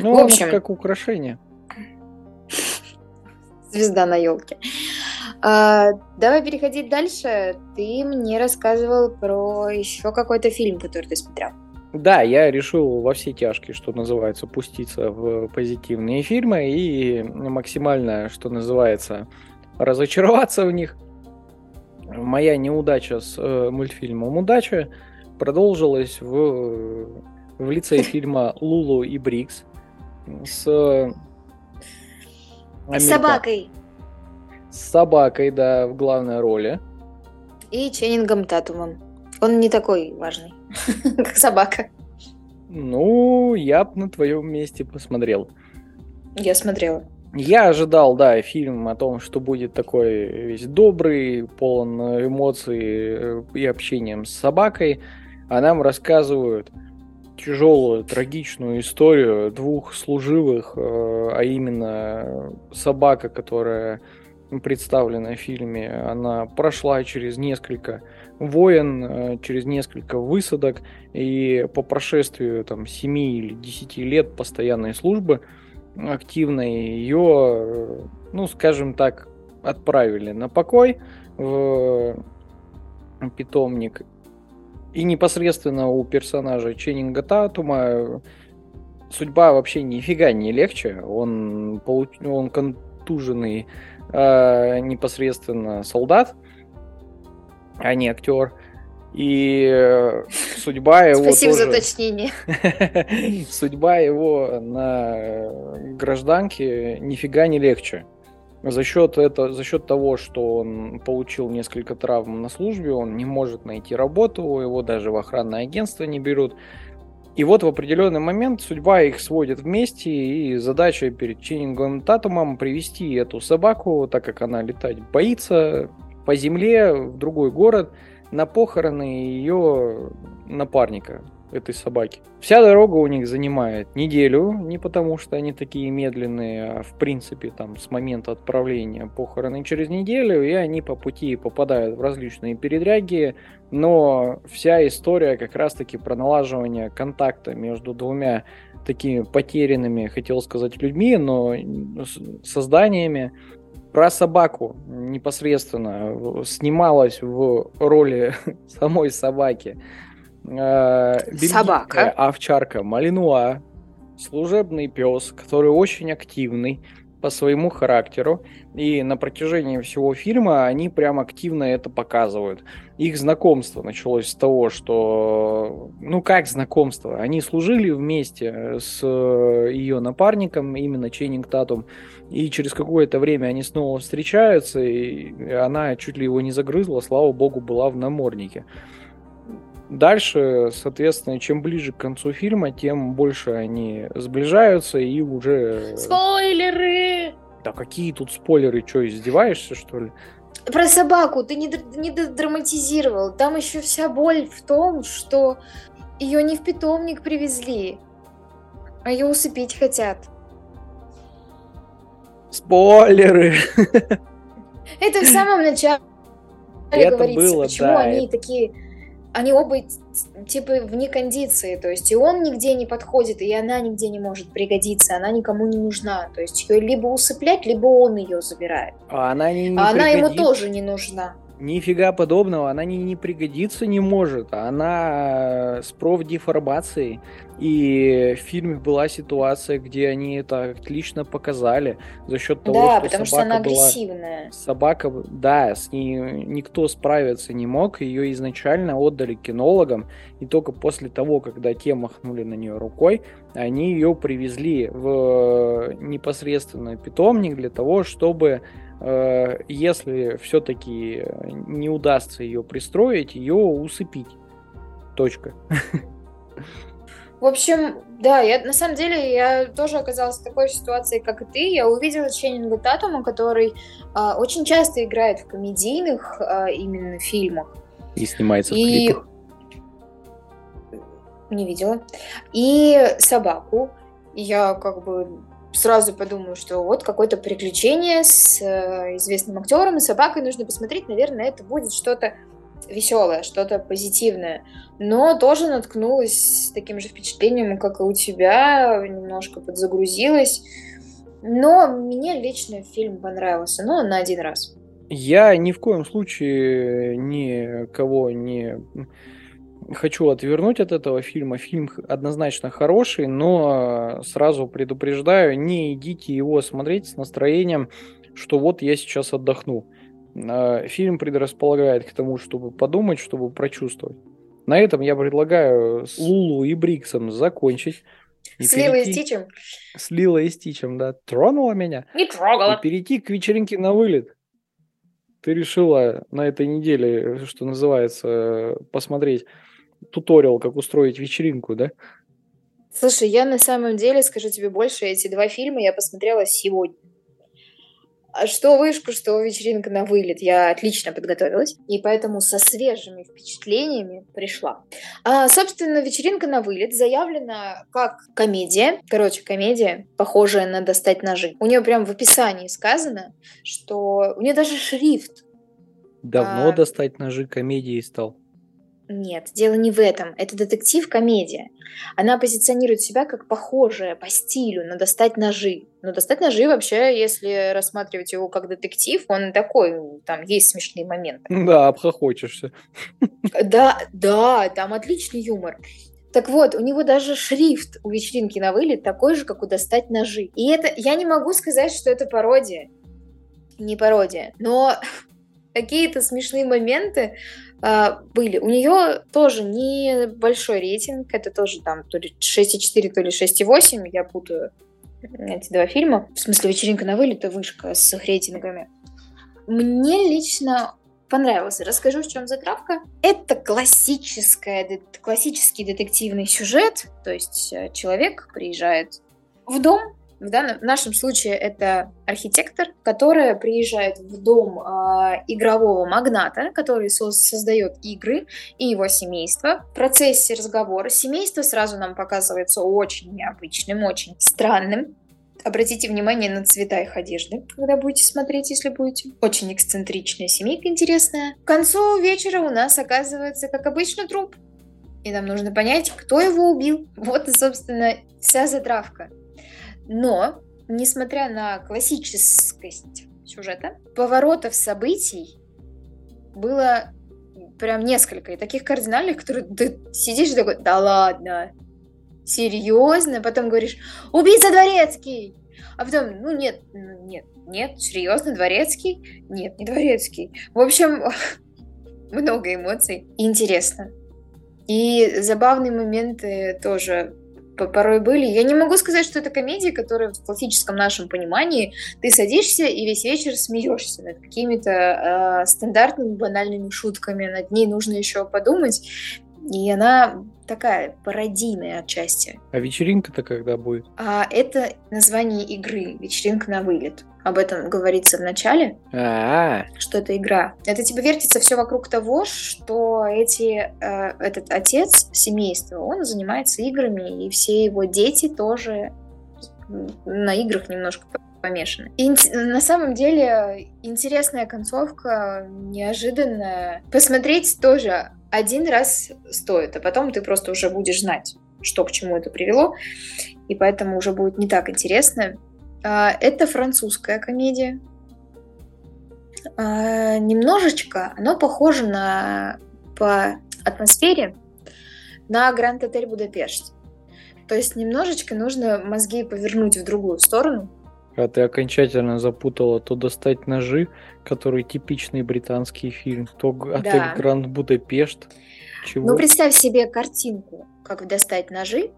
Ну, в общем, как украшение. Звезда на елке. А, давай переходить дальше. Ты мне рассказывал про еще какой-то фильм, который ты смотрел. Да, я решил во все тяжкие, что называется, пуститься в позитивные фильмы и максимально, что называется, разочароваться в них моя неудача с э, мультфильмом «Удача» продолжилась в, в лице фильма «Лулу и Брикс» с... Америка... собакой. С собакой, да, в главной роли. И Ченнингом Татумом. Он не такой важный, как собака. Ну, я бы на твоем месте посмотрел. Я смотрела. Я ожидал, да, фильм о том, что будет такой весь добрый, полон эмоций э, и общением с собакой, а нам рассказывают тяжелую, трагичную историю двух служивых, э, а именно собака, которая представлена в фильме, она прошла через несколько войн, э, через несколько высадок, и по прошествию там 7 или 10 лет постоянной службы – активной, ее, ну, скажем так, отправили на покой в питомник. И непосредственно у персонажа Ченнинга Татума судьба вообще нифига не легче. Он, получ... он контуженный э, непосредственно солдат, а не актер. И э, судьба его Спасибо тоже... за уточнение. судьба его на гражданке нифига не легче. За счет, это, за счет того, что он получил несколько травм на службе, он не может найти работу, его даже в охранное агентство не берут. И вот в определенный момент судьба их сводит вместе, и задача перед Ченнингом Татумом привести эту собаку, так как она летать боится, по земле в другой город – на похороны ее напарника, этой собаки. Вся дорога у них занимает неделю, не потому что они такие медленные, а в принципе там с момента отправления похороны через неделю, и они по пути попадают в различные передряги, но вся история как раз-таки про налаживание контакта между двумя такими потерянными, хотел сказать, людьми, но созданиями, про собаку непосредственно снималась в роли самой собаки. Э, Собака. Овчарка Малинуа, служебный пес, который очень активный по своему характеру. И на протяжении всего фильма они прям активно это показывают. Их знакомство началось с того, что... Ну, как знакомство? Они служили вместе с ее напарником, именно Ченнинг Татум. И через какое-то время они снова встречаются, и она чуть ли его не загрызла, слава богу, была в наморднике. Дальше, соответственно, чем ближе к концу фильма, тем больше они сближаются и уже... Спойлеры! Да какие тут спойлеры? Что, издеваешься, что ли? Про собаку ты не, не драматизировал. Там еще вся боль в том, что ее не в питомник привезли, а ее усыпить хотят. Спойлеры! Это в самом начале это говорится, было, почему да, они это... такие они оба типа вне кондиции, то есть и он нигде не подходит, и она нигде не может пригодиться, она никому не нужна, то есть ее либо усыплять, либо он ее забирает. А она, не, не а она ему тоже не нужна. Нифига подобного, она не, не пригодиться не может. Она с профдеформацией. И в фильме была ситуация, где они это отлично показали за счет того, да, что потому собака что она была... агрессивная. Собака, да, с ней никто справиться не мог. Ее изначально отдали кинологам. И только после того, когда те махнули на нее рукой, они ее привезли в непосредственно питомник для того, чтобы Э, если все-таки не удастся ее пристроить, ее усыпить. Точка. В общем, да, я на самом деле я тоже оказалась в такой ситуации, как и ты. Я увидела Ченнинга Татума, который э, очень часто играет в комедийных э, именно фильмах. И снимается и... в клипах. Не видела. И собаку. Я как бы сразу подумаю, что вот какое-то приключение с э, известным актером и собакой нужно посмотреть. Наверное, это будет что-то веселое, что-то позитивное. Но тоже наткнулась с таким же впечатлением, как и у тебя, немножко подзагрузилась. Но мне лично фильм понравился, но на один раз. Я ни в коем случае никого не хочу отвернуть от этого фильма. Фильм однозначно хороший, но сразу предупреждаю, не идите его смотреть с настроением, что вот я сейчас отдохну. А, фильм предрасполагает к тому, чтобы подумать, чтобы прочувствовать. На этом я предлагаю с Лулу и Бриксом закончить. И с Лилой и Стичем? С Лилой и Стичем, да. Тронула меня? Не трогала. И перейти к вечеринке на вылет. Ты решила на этой неделе, что называется, посмотреть туториал, как устроить вечеринку, да? Слушай, я на самом деле, скажу тебе больше, эти два фильма я посмотрела сегодня. А что вышку, что вечеринка на вылет. Я отлично подготовилась, и поэтому со свежими впечатлениями пришла. А, собственно, вечеринка на вылет заявлена как комедия. Короче, комедия, похожая на «Достать ножи». У нее прям в описании сказано, что у нее даже шрифт. Давно а... «Достать ножи» комедией стал. Нет, дело не в этом. Это детектив-комедия. Она позиционирует себя как похожая по стилю на «Достать ножи». Но «Достать ножи» вообще, если рассматривать его как детектив, он такой, там есть смешные моменты. Да, обхохочешься. Да, да, там отличный юмор. Так вот, у него даже шрифт у вечеринки на вылет такой же, как у «Достать ножи». И это, я не могу сказать, что это пародия. Не пародия. Но какие-то смешные моменты были. У нее тоже небольшой рейтинг, это тоже там то ли 6,4, то ли 6,8, я путаю эти два фильма. В смысле, вечеринка на вылет и вышка с их рейтингами. Мне лично понравился. Расскажу, в чем затравка. Это классическая, классический детективный сюжет. То есть э, человек приезжает в дом, в, данном, в нашем случае это архитектор, который приезжает в дом э, игрового магната, который со- создает игры, и его семейство. В процессе разговора семейство сразу нам показывается очень необычным, очень странным. Обратите внимание на цвета их одежды, когда будете смотреть, если будете. Очень эксцентричная семейка интересная. К концу вечера у нас оказывается, как обычно, труп. И нам нужно понять, кто его убил. Вот, собственно, вся затравка. Но, несмотря на классическость сюжета, поворотов событий было прям несколько. И таких кардинальных, которые ты сидишь и такой, да ладно, серьезно? Потом говоришь, убийца Дворецкий! А потом, ну нет, ну нет, нет, серьезно, Дворецкий? Нет, не Дворецкий. В общем, много эмоций. Интересно. И забавные моменты тоже порой были. Я не могу сказать, что это комедия, которая в классическом нашем понимании ты садишься и весь вечер смеешься над какими-то э, стандартными банальными шутками, над ней нужно еще подумать. И она такая пародийная отчасти. А вечеринка-то когда будет? А это название игры «Вечеринка на вылет». Об этом говорится в начале, А-а-а. что это игра. Это типа вертится все вокруг того, что эти, э, этот отец семейства, он занимается играми, и все его дети тоже на играх немножко помешаны. И на самом деле интересная концовка, неожиданная. Посмотреть тоже один раз стоит, а потом ты просто уже будешь знать, что к чему это привело, и поэтому уже будет не так интересно. А, это французская комедия. А, немножечко оно похоже на по атмосфере на Гранд Отель Будапешт. То есть немножечко нужно мозги повернуть в другую сторону. А ты окончательно запутала то достать ножи, который типичный британский фильм, то да. отель Гранд Будапешт. Чего? Ну, представь себе картинку, как достать ножи,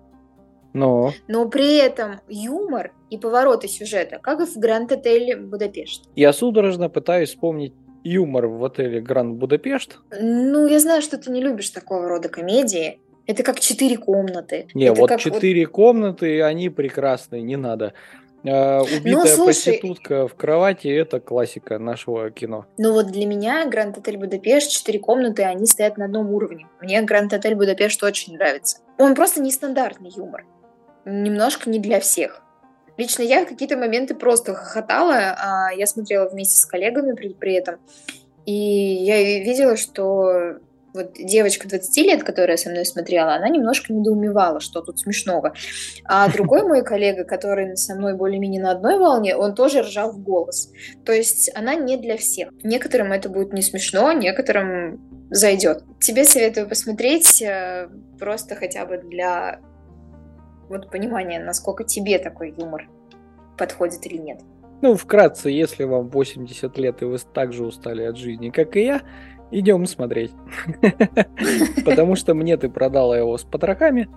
но... но при этом юмор и повороты сюжета, как и в Гранд Отеле Будапешт. Я судорожно пытаюсь вспомнить юмор в отеле Гранд Будапешт. Ну, я знаю, что ты не любишь такого рода комедии. Это как четыре комнаты. Не, это вот четыре вот... комнаты, они прекрасные, не надо. Uh, убитая ну, слушай, проститутка в кровати это классика нашего кино. Ну вот для меня Гранд Отель Будапешт, четыре комнаты, они стоят на одном уровне. Мне Гранд Отель Будапешт очень нравится. Он просто нестандартный юмор. Немножко не для всех. Лично я в какие-то моменты просто хохотала, а я смотрела вместе с коллегами при, при этом. И я видела, что вот девочка 20 лет, которая со мной смотрела, она немножко недоумевала, что тут смешного. А другой мой коллега, который со мной более-менее на одной волне, он тоже ржал в голос. То есть она не для всех. Некоторым это будет не смешно, некоторым зайдет. Тебе советую посмотреть э, просто хотя бы для вот понимания, насколько тебе такой юмор подходит или нет. Ну, вкратце, если вам 80 лет и вы так же устали от жизни, как и я, идем смотреть. Потому что мне ты продала его с потрохами,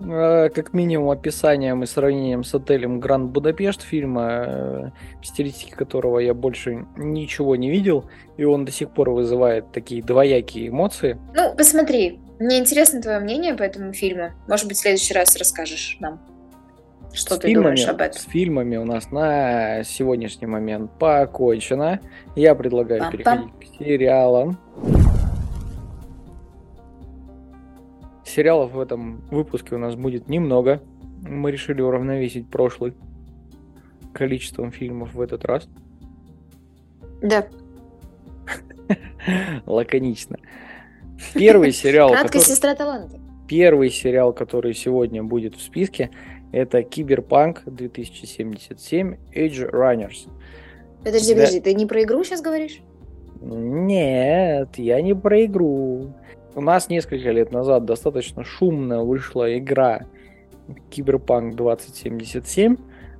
э, как минимум описанием и сравнением с отелем Гранд Будапешт фильма, э, в стилистике которого я больше ничего не видел, и он до сих пор вызывает такие двоякие эмоции. Ну, посмотри, мне интересно твое мнение по этому фильму. Может быть, в следующий раз расскажешь нам. Что с ты фильмами, думаешь об этом? С фильмами у нас на сегодняшний момент покончено. Я предлагаю Пам-пам. переходить к сериалам. Сериалов в этом выпуске у нас будет немного. Мы решили уравновесить прошлый количеством фильмов в этот раз. Да. Лаконично. Первый сериал... Краткая который... сестра таланта. Первый сериал, который сегодня будет в списке, это Киберпанк 2077 Edgerunners. Подожди, да. подожди, ты не про игру сейчас говоришь? Нет, я не про игру. У нас несколько лет назад достаточно шумно вышла игра Киберпанк 2077.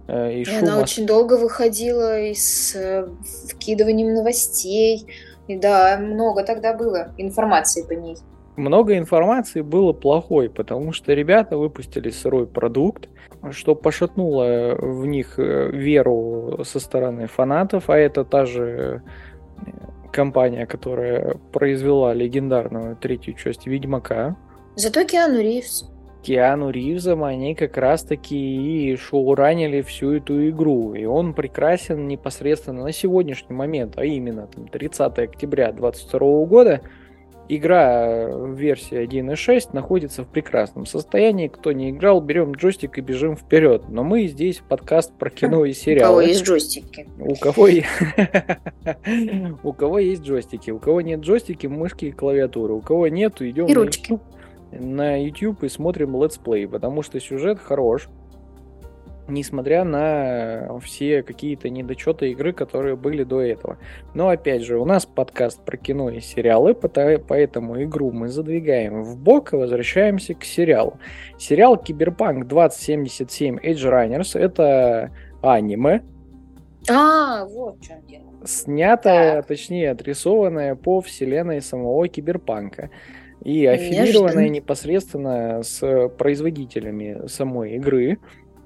Э, и, шума... Она очень долго выходила и с э, вкидыванием новостей. И да, много тогда было информации по ней много информации было плохой, потому что ребята выпустили сырой продукт, что пошатнуло в них э, веру со стороны фанатов, а это та же э, компания, которая произвела легендарную третью часть Ведьмака. Зато Киану Ривз. Киану Ривзом они как раз-таки и шоуранили всю эту игру. И он прекрасен непосредственно на сегодняшний момент, а именно там, 30 октября 2022 года – Игра в версии 1.6 находится в прекрасном состоянии. Кто не играл, берем джойстик и бежим вперед. Но мы здесь подкаст про кино и сериалы. У кого есть джойстики? У кого, у кого есть джойстики. У кого нет джойстики, мышки и клавиатуры. У кого нет, идем и ручки. На YouTube и смотрим let's play, потому что сюжет хорош несмотря на все какие-то недочеты игры, которые были до этого. Но опять же, у нас подкаст про кино и сериалы, поэтому игру мы задвигаем в бок и возвращаемся к сериалу. Сериал Киберпанк 2077 Edge Runners это аниме. А, вот что дело. Снятое, так. точнее, отрисованное по вселенной самого Киберпанка и аффилированное непосредственно с производителями самой игры.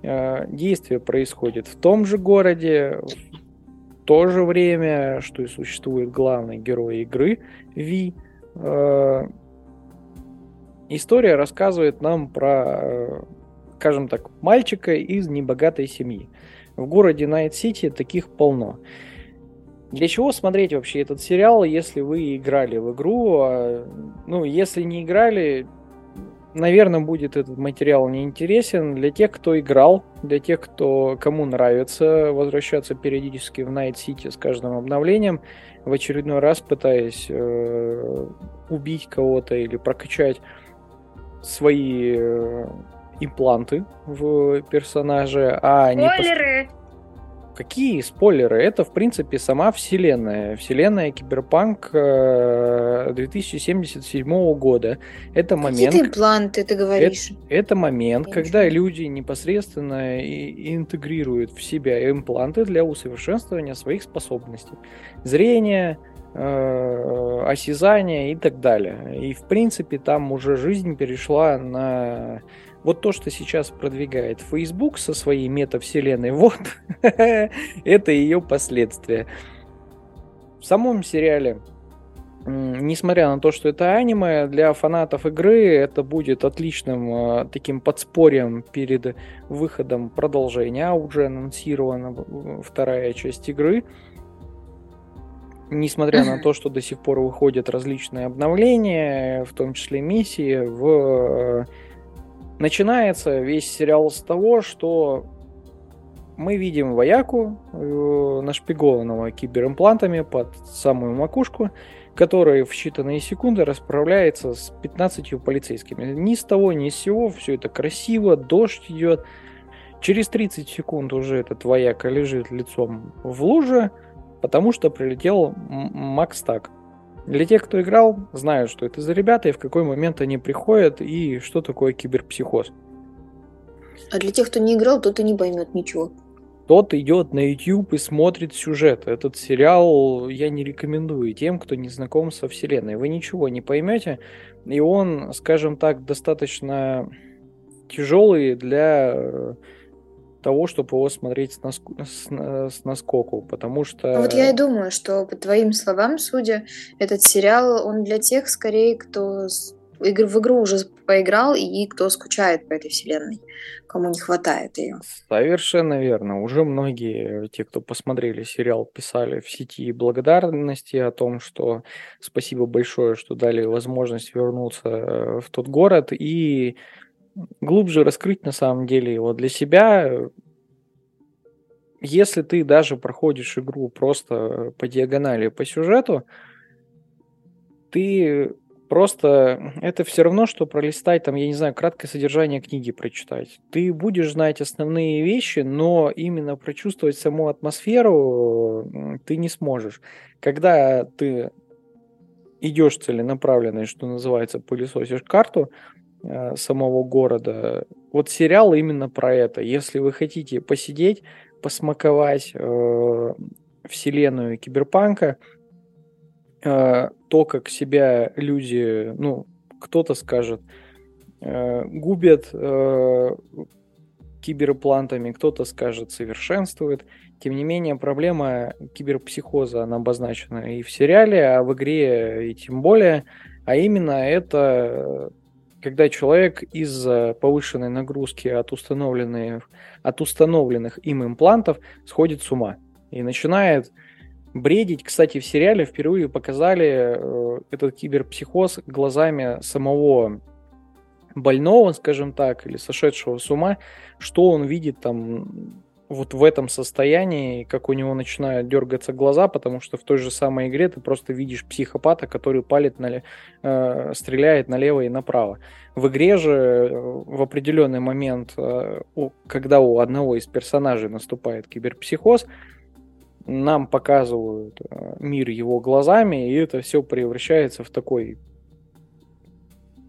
Э, действие происходит в том же городе, в то же время, что и существует главный герой игры V. Э, история рассказывает нам про, э, скажем так, мальчика из небогатой семьи. В городе Night City таких полно. Для чего смотреть вообще этот сериал, если вы играли в игру? А, ну, если не играли, наверное, будет этот материал неинтересен для тех, кто играл, для тех, кто, кому нравится возвращаться периодически в Night City с каждым обновлением, в очередной раз пытаясь э, убить кого-то или прокачать свои э, импланты в персонаже, а не... Спойлеры! Какие спойлеры? Это, в принципе, сама вселенная. Вселенная Киберпанк 2077 э, года. Это момент... Какие импланты, ты говоришь? Это, это момент, Я когда люди непосредственно интегрируют в себя импланты для усовершенствования своих способностей. Зрение, э, осязание и так далее. И, в принципе, там уже жизнь перешла на вот то, что сейчас продвигает Facebook со своей метавселенной, вот это ее последствия. В самом сериале, несмотря на то, что это аниме, для фанатов игры это будет отличным э, таким подспорьем перед выходом продолжения. А уже анонсирована вторая часть игры. Несмотря на то, что до сих пор выходят различные обновления, в том числе миссии, в Начинается весь сериал с того, что мы видим вояку, э, нашпигованного киберимплантами под самую макушку, который в считанные секунды расправляется с 15 полицейскими. Ни с того, ни с сего, все это красиво, дождь идет. Через 30 секунд уже этот вояка лежит лицом в луже, потому что прилетел Макс Так. Для тех, кто играл, знают, что это за ребята и в какой момент они приходят и что такое киберпсихоз. А для тех, кто не играл, тот и не поймет ничего. Тот идет на YouTube и смотрит сюжет. Этот сериал я не рекомендую тем, кто не знаком со вселенной. Вы ничего не поймете, и он, скажем так, достаточно тяжелый для того, чтобы его смотреть с, наск... с, с наскоку, потому что... Вот я и думаю, что по твоим словам, судя, этот сериал, он для тех, скорее, кто в игру уже поиграл и кто скучает по этой вселенной, кому не хватает ее. Совершенно верно. Уже многие, те, кто посмотрели сериал, писали в сети благодарности о том, что спасибо большое, что дали возможность вернуться э, в тот город и глубже раскрыть на самом деле его для себя. Если ты даже проходишь игру просто по диагонали, по сюжету, ты просто... Это все равно, что пролистать, там, я не знаю, краткое содержание книги прочитать. Ты будешь знать основные вещи, но именно прочувствовать саму атмосферу ты не сможешь. Когда ты идешь целенаправленно, что называется, пылесосишь карту, Э, самого города. Вот сериал именно про это. Если вы хотите посидеть, посмаковать э, вселенную киберпанка, э, то, как себя люди, ну, кто-то скажет, э, губят э, киберплантами, кто-то скажет, совершенствует. Тем не менее, проблема киберпсихоза, она обозначена и в сериале, а в игре и тем более. А именно это когда человек из-за повышенной нагрузки от установленных, от установленных им имплантов сходит с ума и начинает бредить. Кстати, в сериале впервые показали э, этот киберпсихоз глазами самого больного, скажем так, или сошедшего с ума, что он видит там вот в этом состоянии, как у него начинают дергаться глаза, потому что в той же самой игре ты просто видишь психопата, который палит на, э, стреляет налево и направо. В игре же э, в определенный момент, э, когда у одного из персонажей наступает киберпсихоз, нам показывают э, мир его глазами, и это все превращается в такой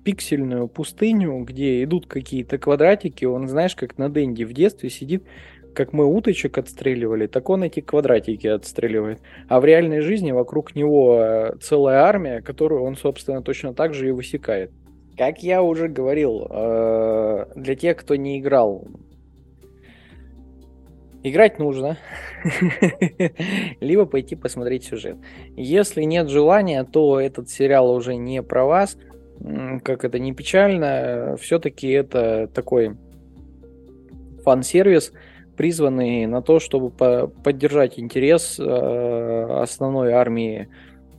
пиксельную пустыню, где идут какие-то квадратики, он, знаешь, как на Дэнди в детстве сидит как мы уточек отстреливали, так он эти квадратики отстреливает. А в реальной жизни вокруг него э, целая армия, которую он, собственно, точно так же и высекает. Как я уже говорил, э, для тех, кто не играл, играть нужно, либо пойти посмотреть сюжет. Если нет желания, то этот сериал уже не про вас. Как это не печально, все-таки это такой фан-сервис, призванный на то, чтобы по поддержать интерес э, основной армии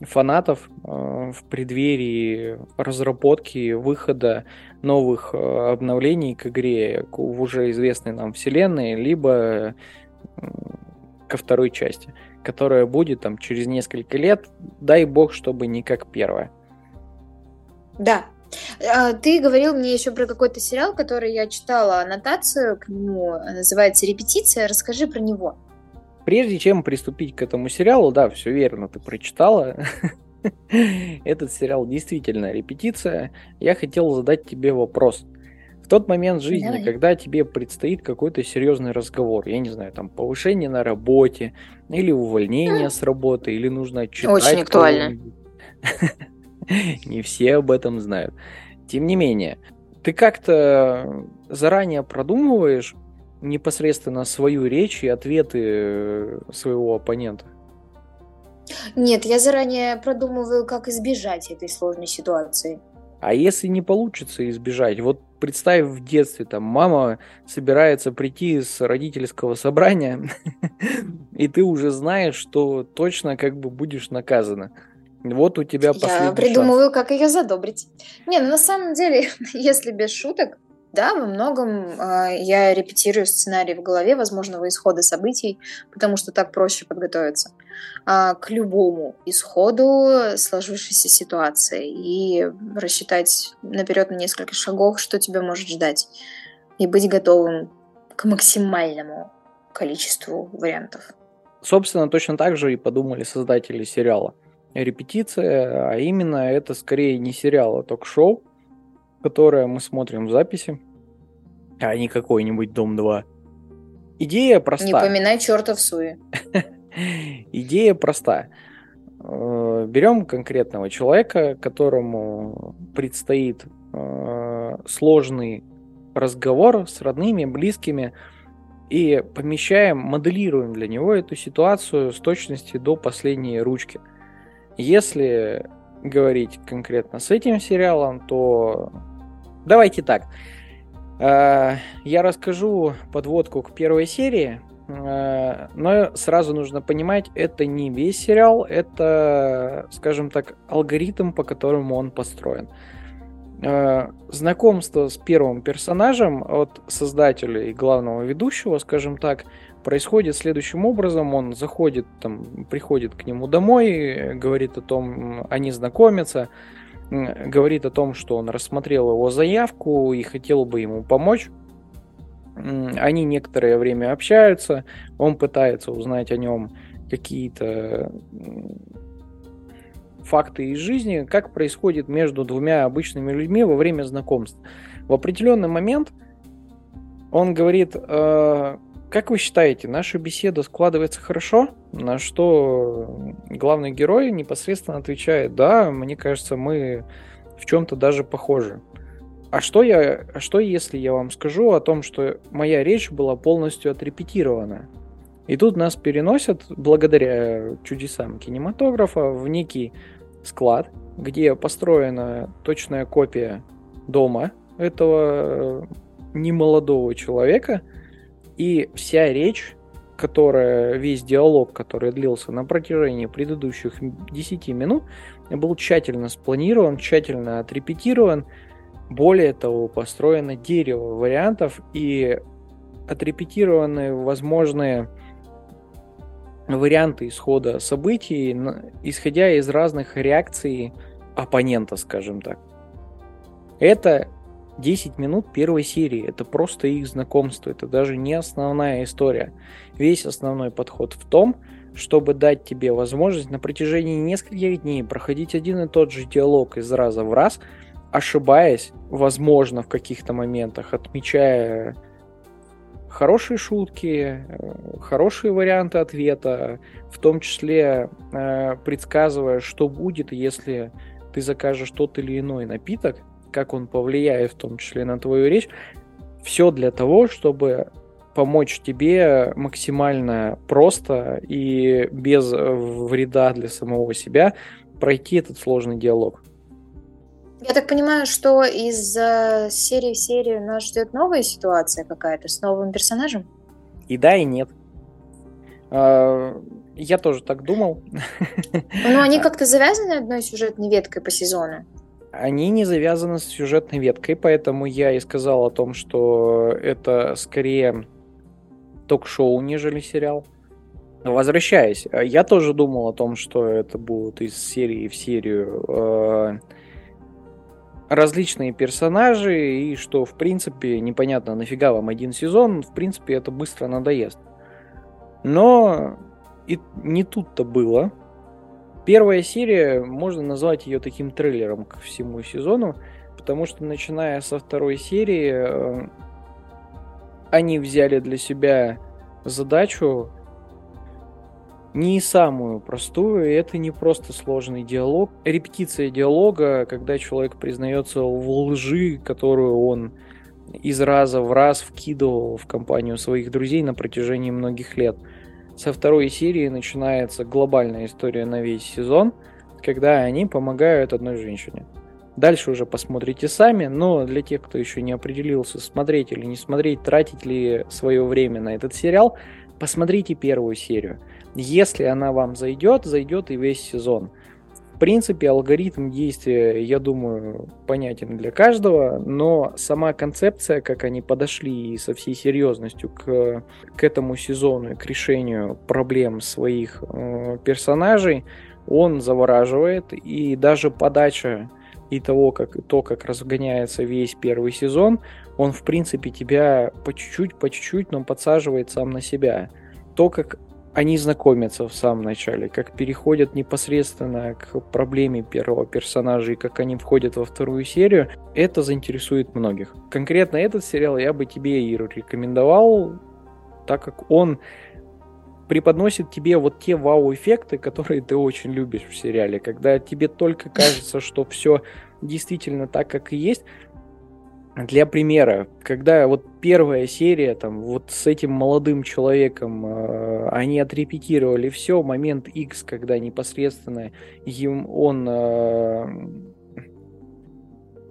фанатов э, в преддверии разработки выхода новых э, обновлений к игре в уже известной нам вселенной, либо ко второй части, которая будет там через несколько лет, дай бог, чтобы не как первая. Да. А, ты говорил мне еще про какой-то сериал, который я читала аннотацию к нему, называется «Репетиция». Расскажи про него. Прежде чем приступить к этому сериалу, да, все верно, ты прочитала. Этот сериал действительно репетиция. Я хотел задать тебе вопрос. В тот момент жизни, Давай. когда тебе предстоит какой-то серьезный разговор, я не знаю, там повышение на работе, или увольнение с работы, или нужно читать. Очень актуально. Не все об этом знают. Тем не менее, ты как-то заранее продумываешь непосредственно свою речь и ответы э, своего оппонента? Нет, я заранее продумываю, как избежать этой сложной ситуации. А если не получится избежать? Вот представь в детстве, там мама собирается прийти с родительского собрания, и ты уже знаешь, что точно как бы будешь наказана. Вот у тебя последний Я придумываю, шанс. как ее задобрить. Не, ну на самом деле, если без шуток, да, во многом э, я репетирую сценарий в голове возможного исхода событий, потому что так проще подготовиться э, к любому исходу сложившейся ситуации и рассчитать наперед на несколько шагов, что тебя может ждать, и быть готовым к максимальному количеству вариантов. Собственно, точно так же и подумали создатели сериала. Репетиция, а именно это скорее не сериал, а ток-шоу, которое мы смотрим в записи, а не какой-нибудь Дом-2. Идея проста. Не поминай чертов суе. Идея проста. Э, берем конкретного человека, которому предстоит э, сложный разговор с родными, близкими, и помещаем, моделируем для него эту ситуацию с точностью до последней ручки. Если говорить конкретно с этим сериалом, то Давайте так. Э, я расскажу подводку к первой серии, э, но сразу нужно понимать, это не весь сериал, это, скажем так, алгоритм, по которому он построен. Э, знакомство с первым персонажем от создателя и главного ведущего, скажем так, происходит следующим образом. Он заходит, там, приходит к нему домой, говорит о том, они знакомятся, говорит о том, что он рассмотрел его заявку и хотел бы ему помочь. Они некоторое время общаются, он пытается узнать о нем какие-то факты из жизни, как происходит между двумя обычными людьми во время знакомств. В определенный момент он говорит, э, как вы считаете, наша беседа складывается хорошо? На что главный герой непосредственно отвечает, да, мне кажется, мы в чем-то даже похожи. А что, я, а что если я вам скажу о том, что моя речь была полностью отрепетирована? И тут нас переносят, благодаря чудесам кинематографа, в некий склад, где построена точная копия дома этого немолодого человека – и вся речь, которая, весь диалог, который длился на протяжении предыдущих 10 минут, был тщательно спланирован, тщательно отрепетирован. Более того, построено дерево вариантов и отрепетированы возможные варианты исхода событий, исходя из разных реакций оппонента, скажем так. Это 10 минут первой серии. Это просто их знакомство. Это даже не основная история. Весь основной подход в том, чтобы дать тебе возможность на протяжении нескольких дней проходить один и тот же диалог из раза в раз, ошибаясь, возможно, в каких-то моментах, отмечая хорошие шутки, э, хорошие варианты ответа, в том числе э, предсказывая, что будет, если ты закажешь тот или иной напиток, как он повлияет в том числе на твою речь. Все для того, чтобы помочь тебе максимально просто и без вреда для самого себя пройти этот сложный диалог. Я так понимаю, что из серии в серию нас ждет новая ситуация какая-то с новым персонажем? И да, и нет. А, я тоже так думал. Ну, они как-то завязаны одной сюжетной веткой по сезону? они не завязаны с сюжетной веткой, поэтому я и сказал о том, что это скорее ток-шоу, нежели сериал. Возвращаясь, я тоже думал о том, что это будут из серии в серию э, различные персонажи, и что, в принципе, непонятно, нафига вам один сезон, в принципе, это быстро надоест. Но и не тут-то было. Первая серия, можно назвать ее таким трейлером к всему сезону, потому что начиная со второй серии э, они взяли для себя задачу не самую простую, это не просто сложный диалог. Репетиция диалога, когда человек признается в лжи, которую он из раза в раз вкидывал в компанию своих друзей на протяжении многих лет – со второй серии начинается глобальная история на весь сезон, когда они помогают одной женщине. Дальше уже посмотрите сами, но для тех, кто еще не определился, смотреть или не смотреть, тратить ли свое время на этот сериал, посмотрите первую серию. Если она вам зайдет, зайдет и весь сезон. В принципе, алгоритм действия, я думаю, понятен для каждого, но сама концепция, как они подошли со всей серьезностью к, к этому сезону к решению проблем своих э, персонажей, он завораживает, и даже подача и того, как, то, как разгоняется весь первый сезон, он, в принципе, тебя по чуть-чуть, по чуть-чуть, но подсаживает сам на себя. То, как они знакомятся в самом начале, как переходят непосредственно к проблеме первого персонажа и как они входят во вторую серию, это заинтересует многих. Конкретно этот сериал я бы тебе, Иру, рекомендовал, так как он преподносит тебе вот те вау-эффекты, которые ты очень любишь в сериале, когда тебе только кажется, что все действительно так, как и есть, для примера, когда вот первая серия, там, вот с этим молодым человеком, э, они отрепетировали все, момент X, когда непосредственно им, он э,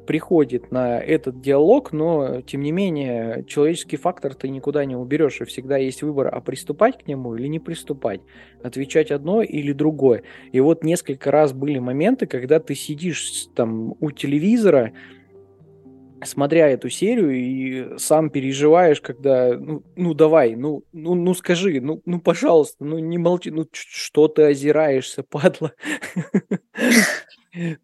приходит на этот диалог, но, тем не менее, человеческий фактор ты никуда не уберешь, и всегда есть выбор, а приступать к нему или не приступать, отвечать одно или другое. И вот несколько раз были моменты, когда ты сидишь там у телевизора, смотря эту серию и сам переживаешь, когда, ну, ну давай, ну, ну, ну скажи, ну, ну пожалуйста, ну не молчи, ну что ты озираешься, падла.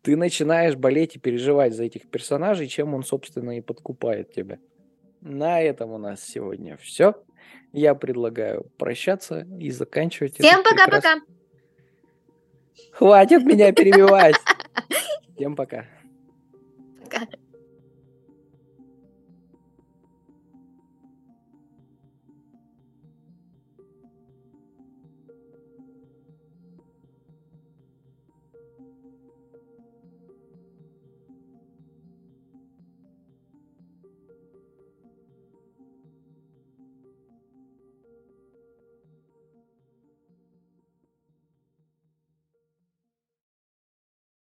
Ты начинаешь болеть и переживать за этих персонажей, чем он, собственно, и подкупает тебя. На этом у нас сегодня все. Я предлагаю прощаться и заканчивать. Всем пока-пока. Хватит меня перебивать. Всем пока.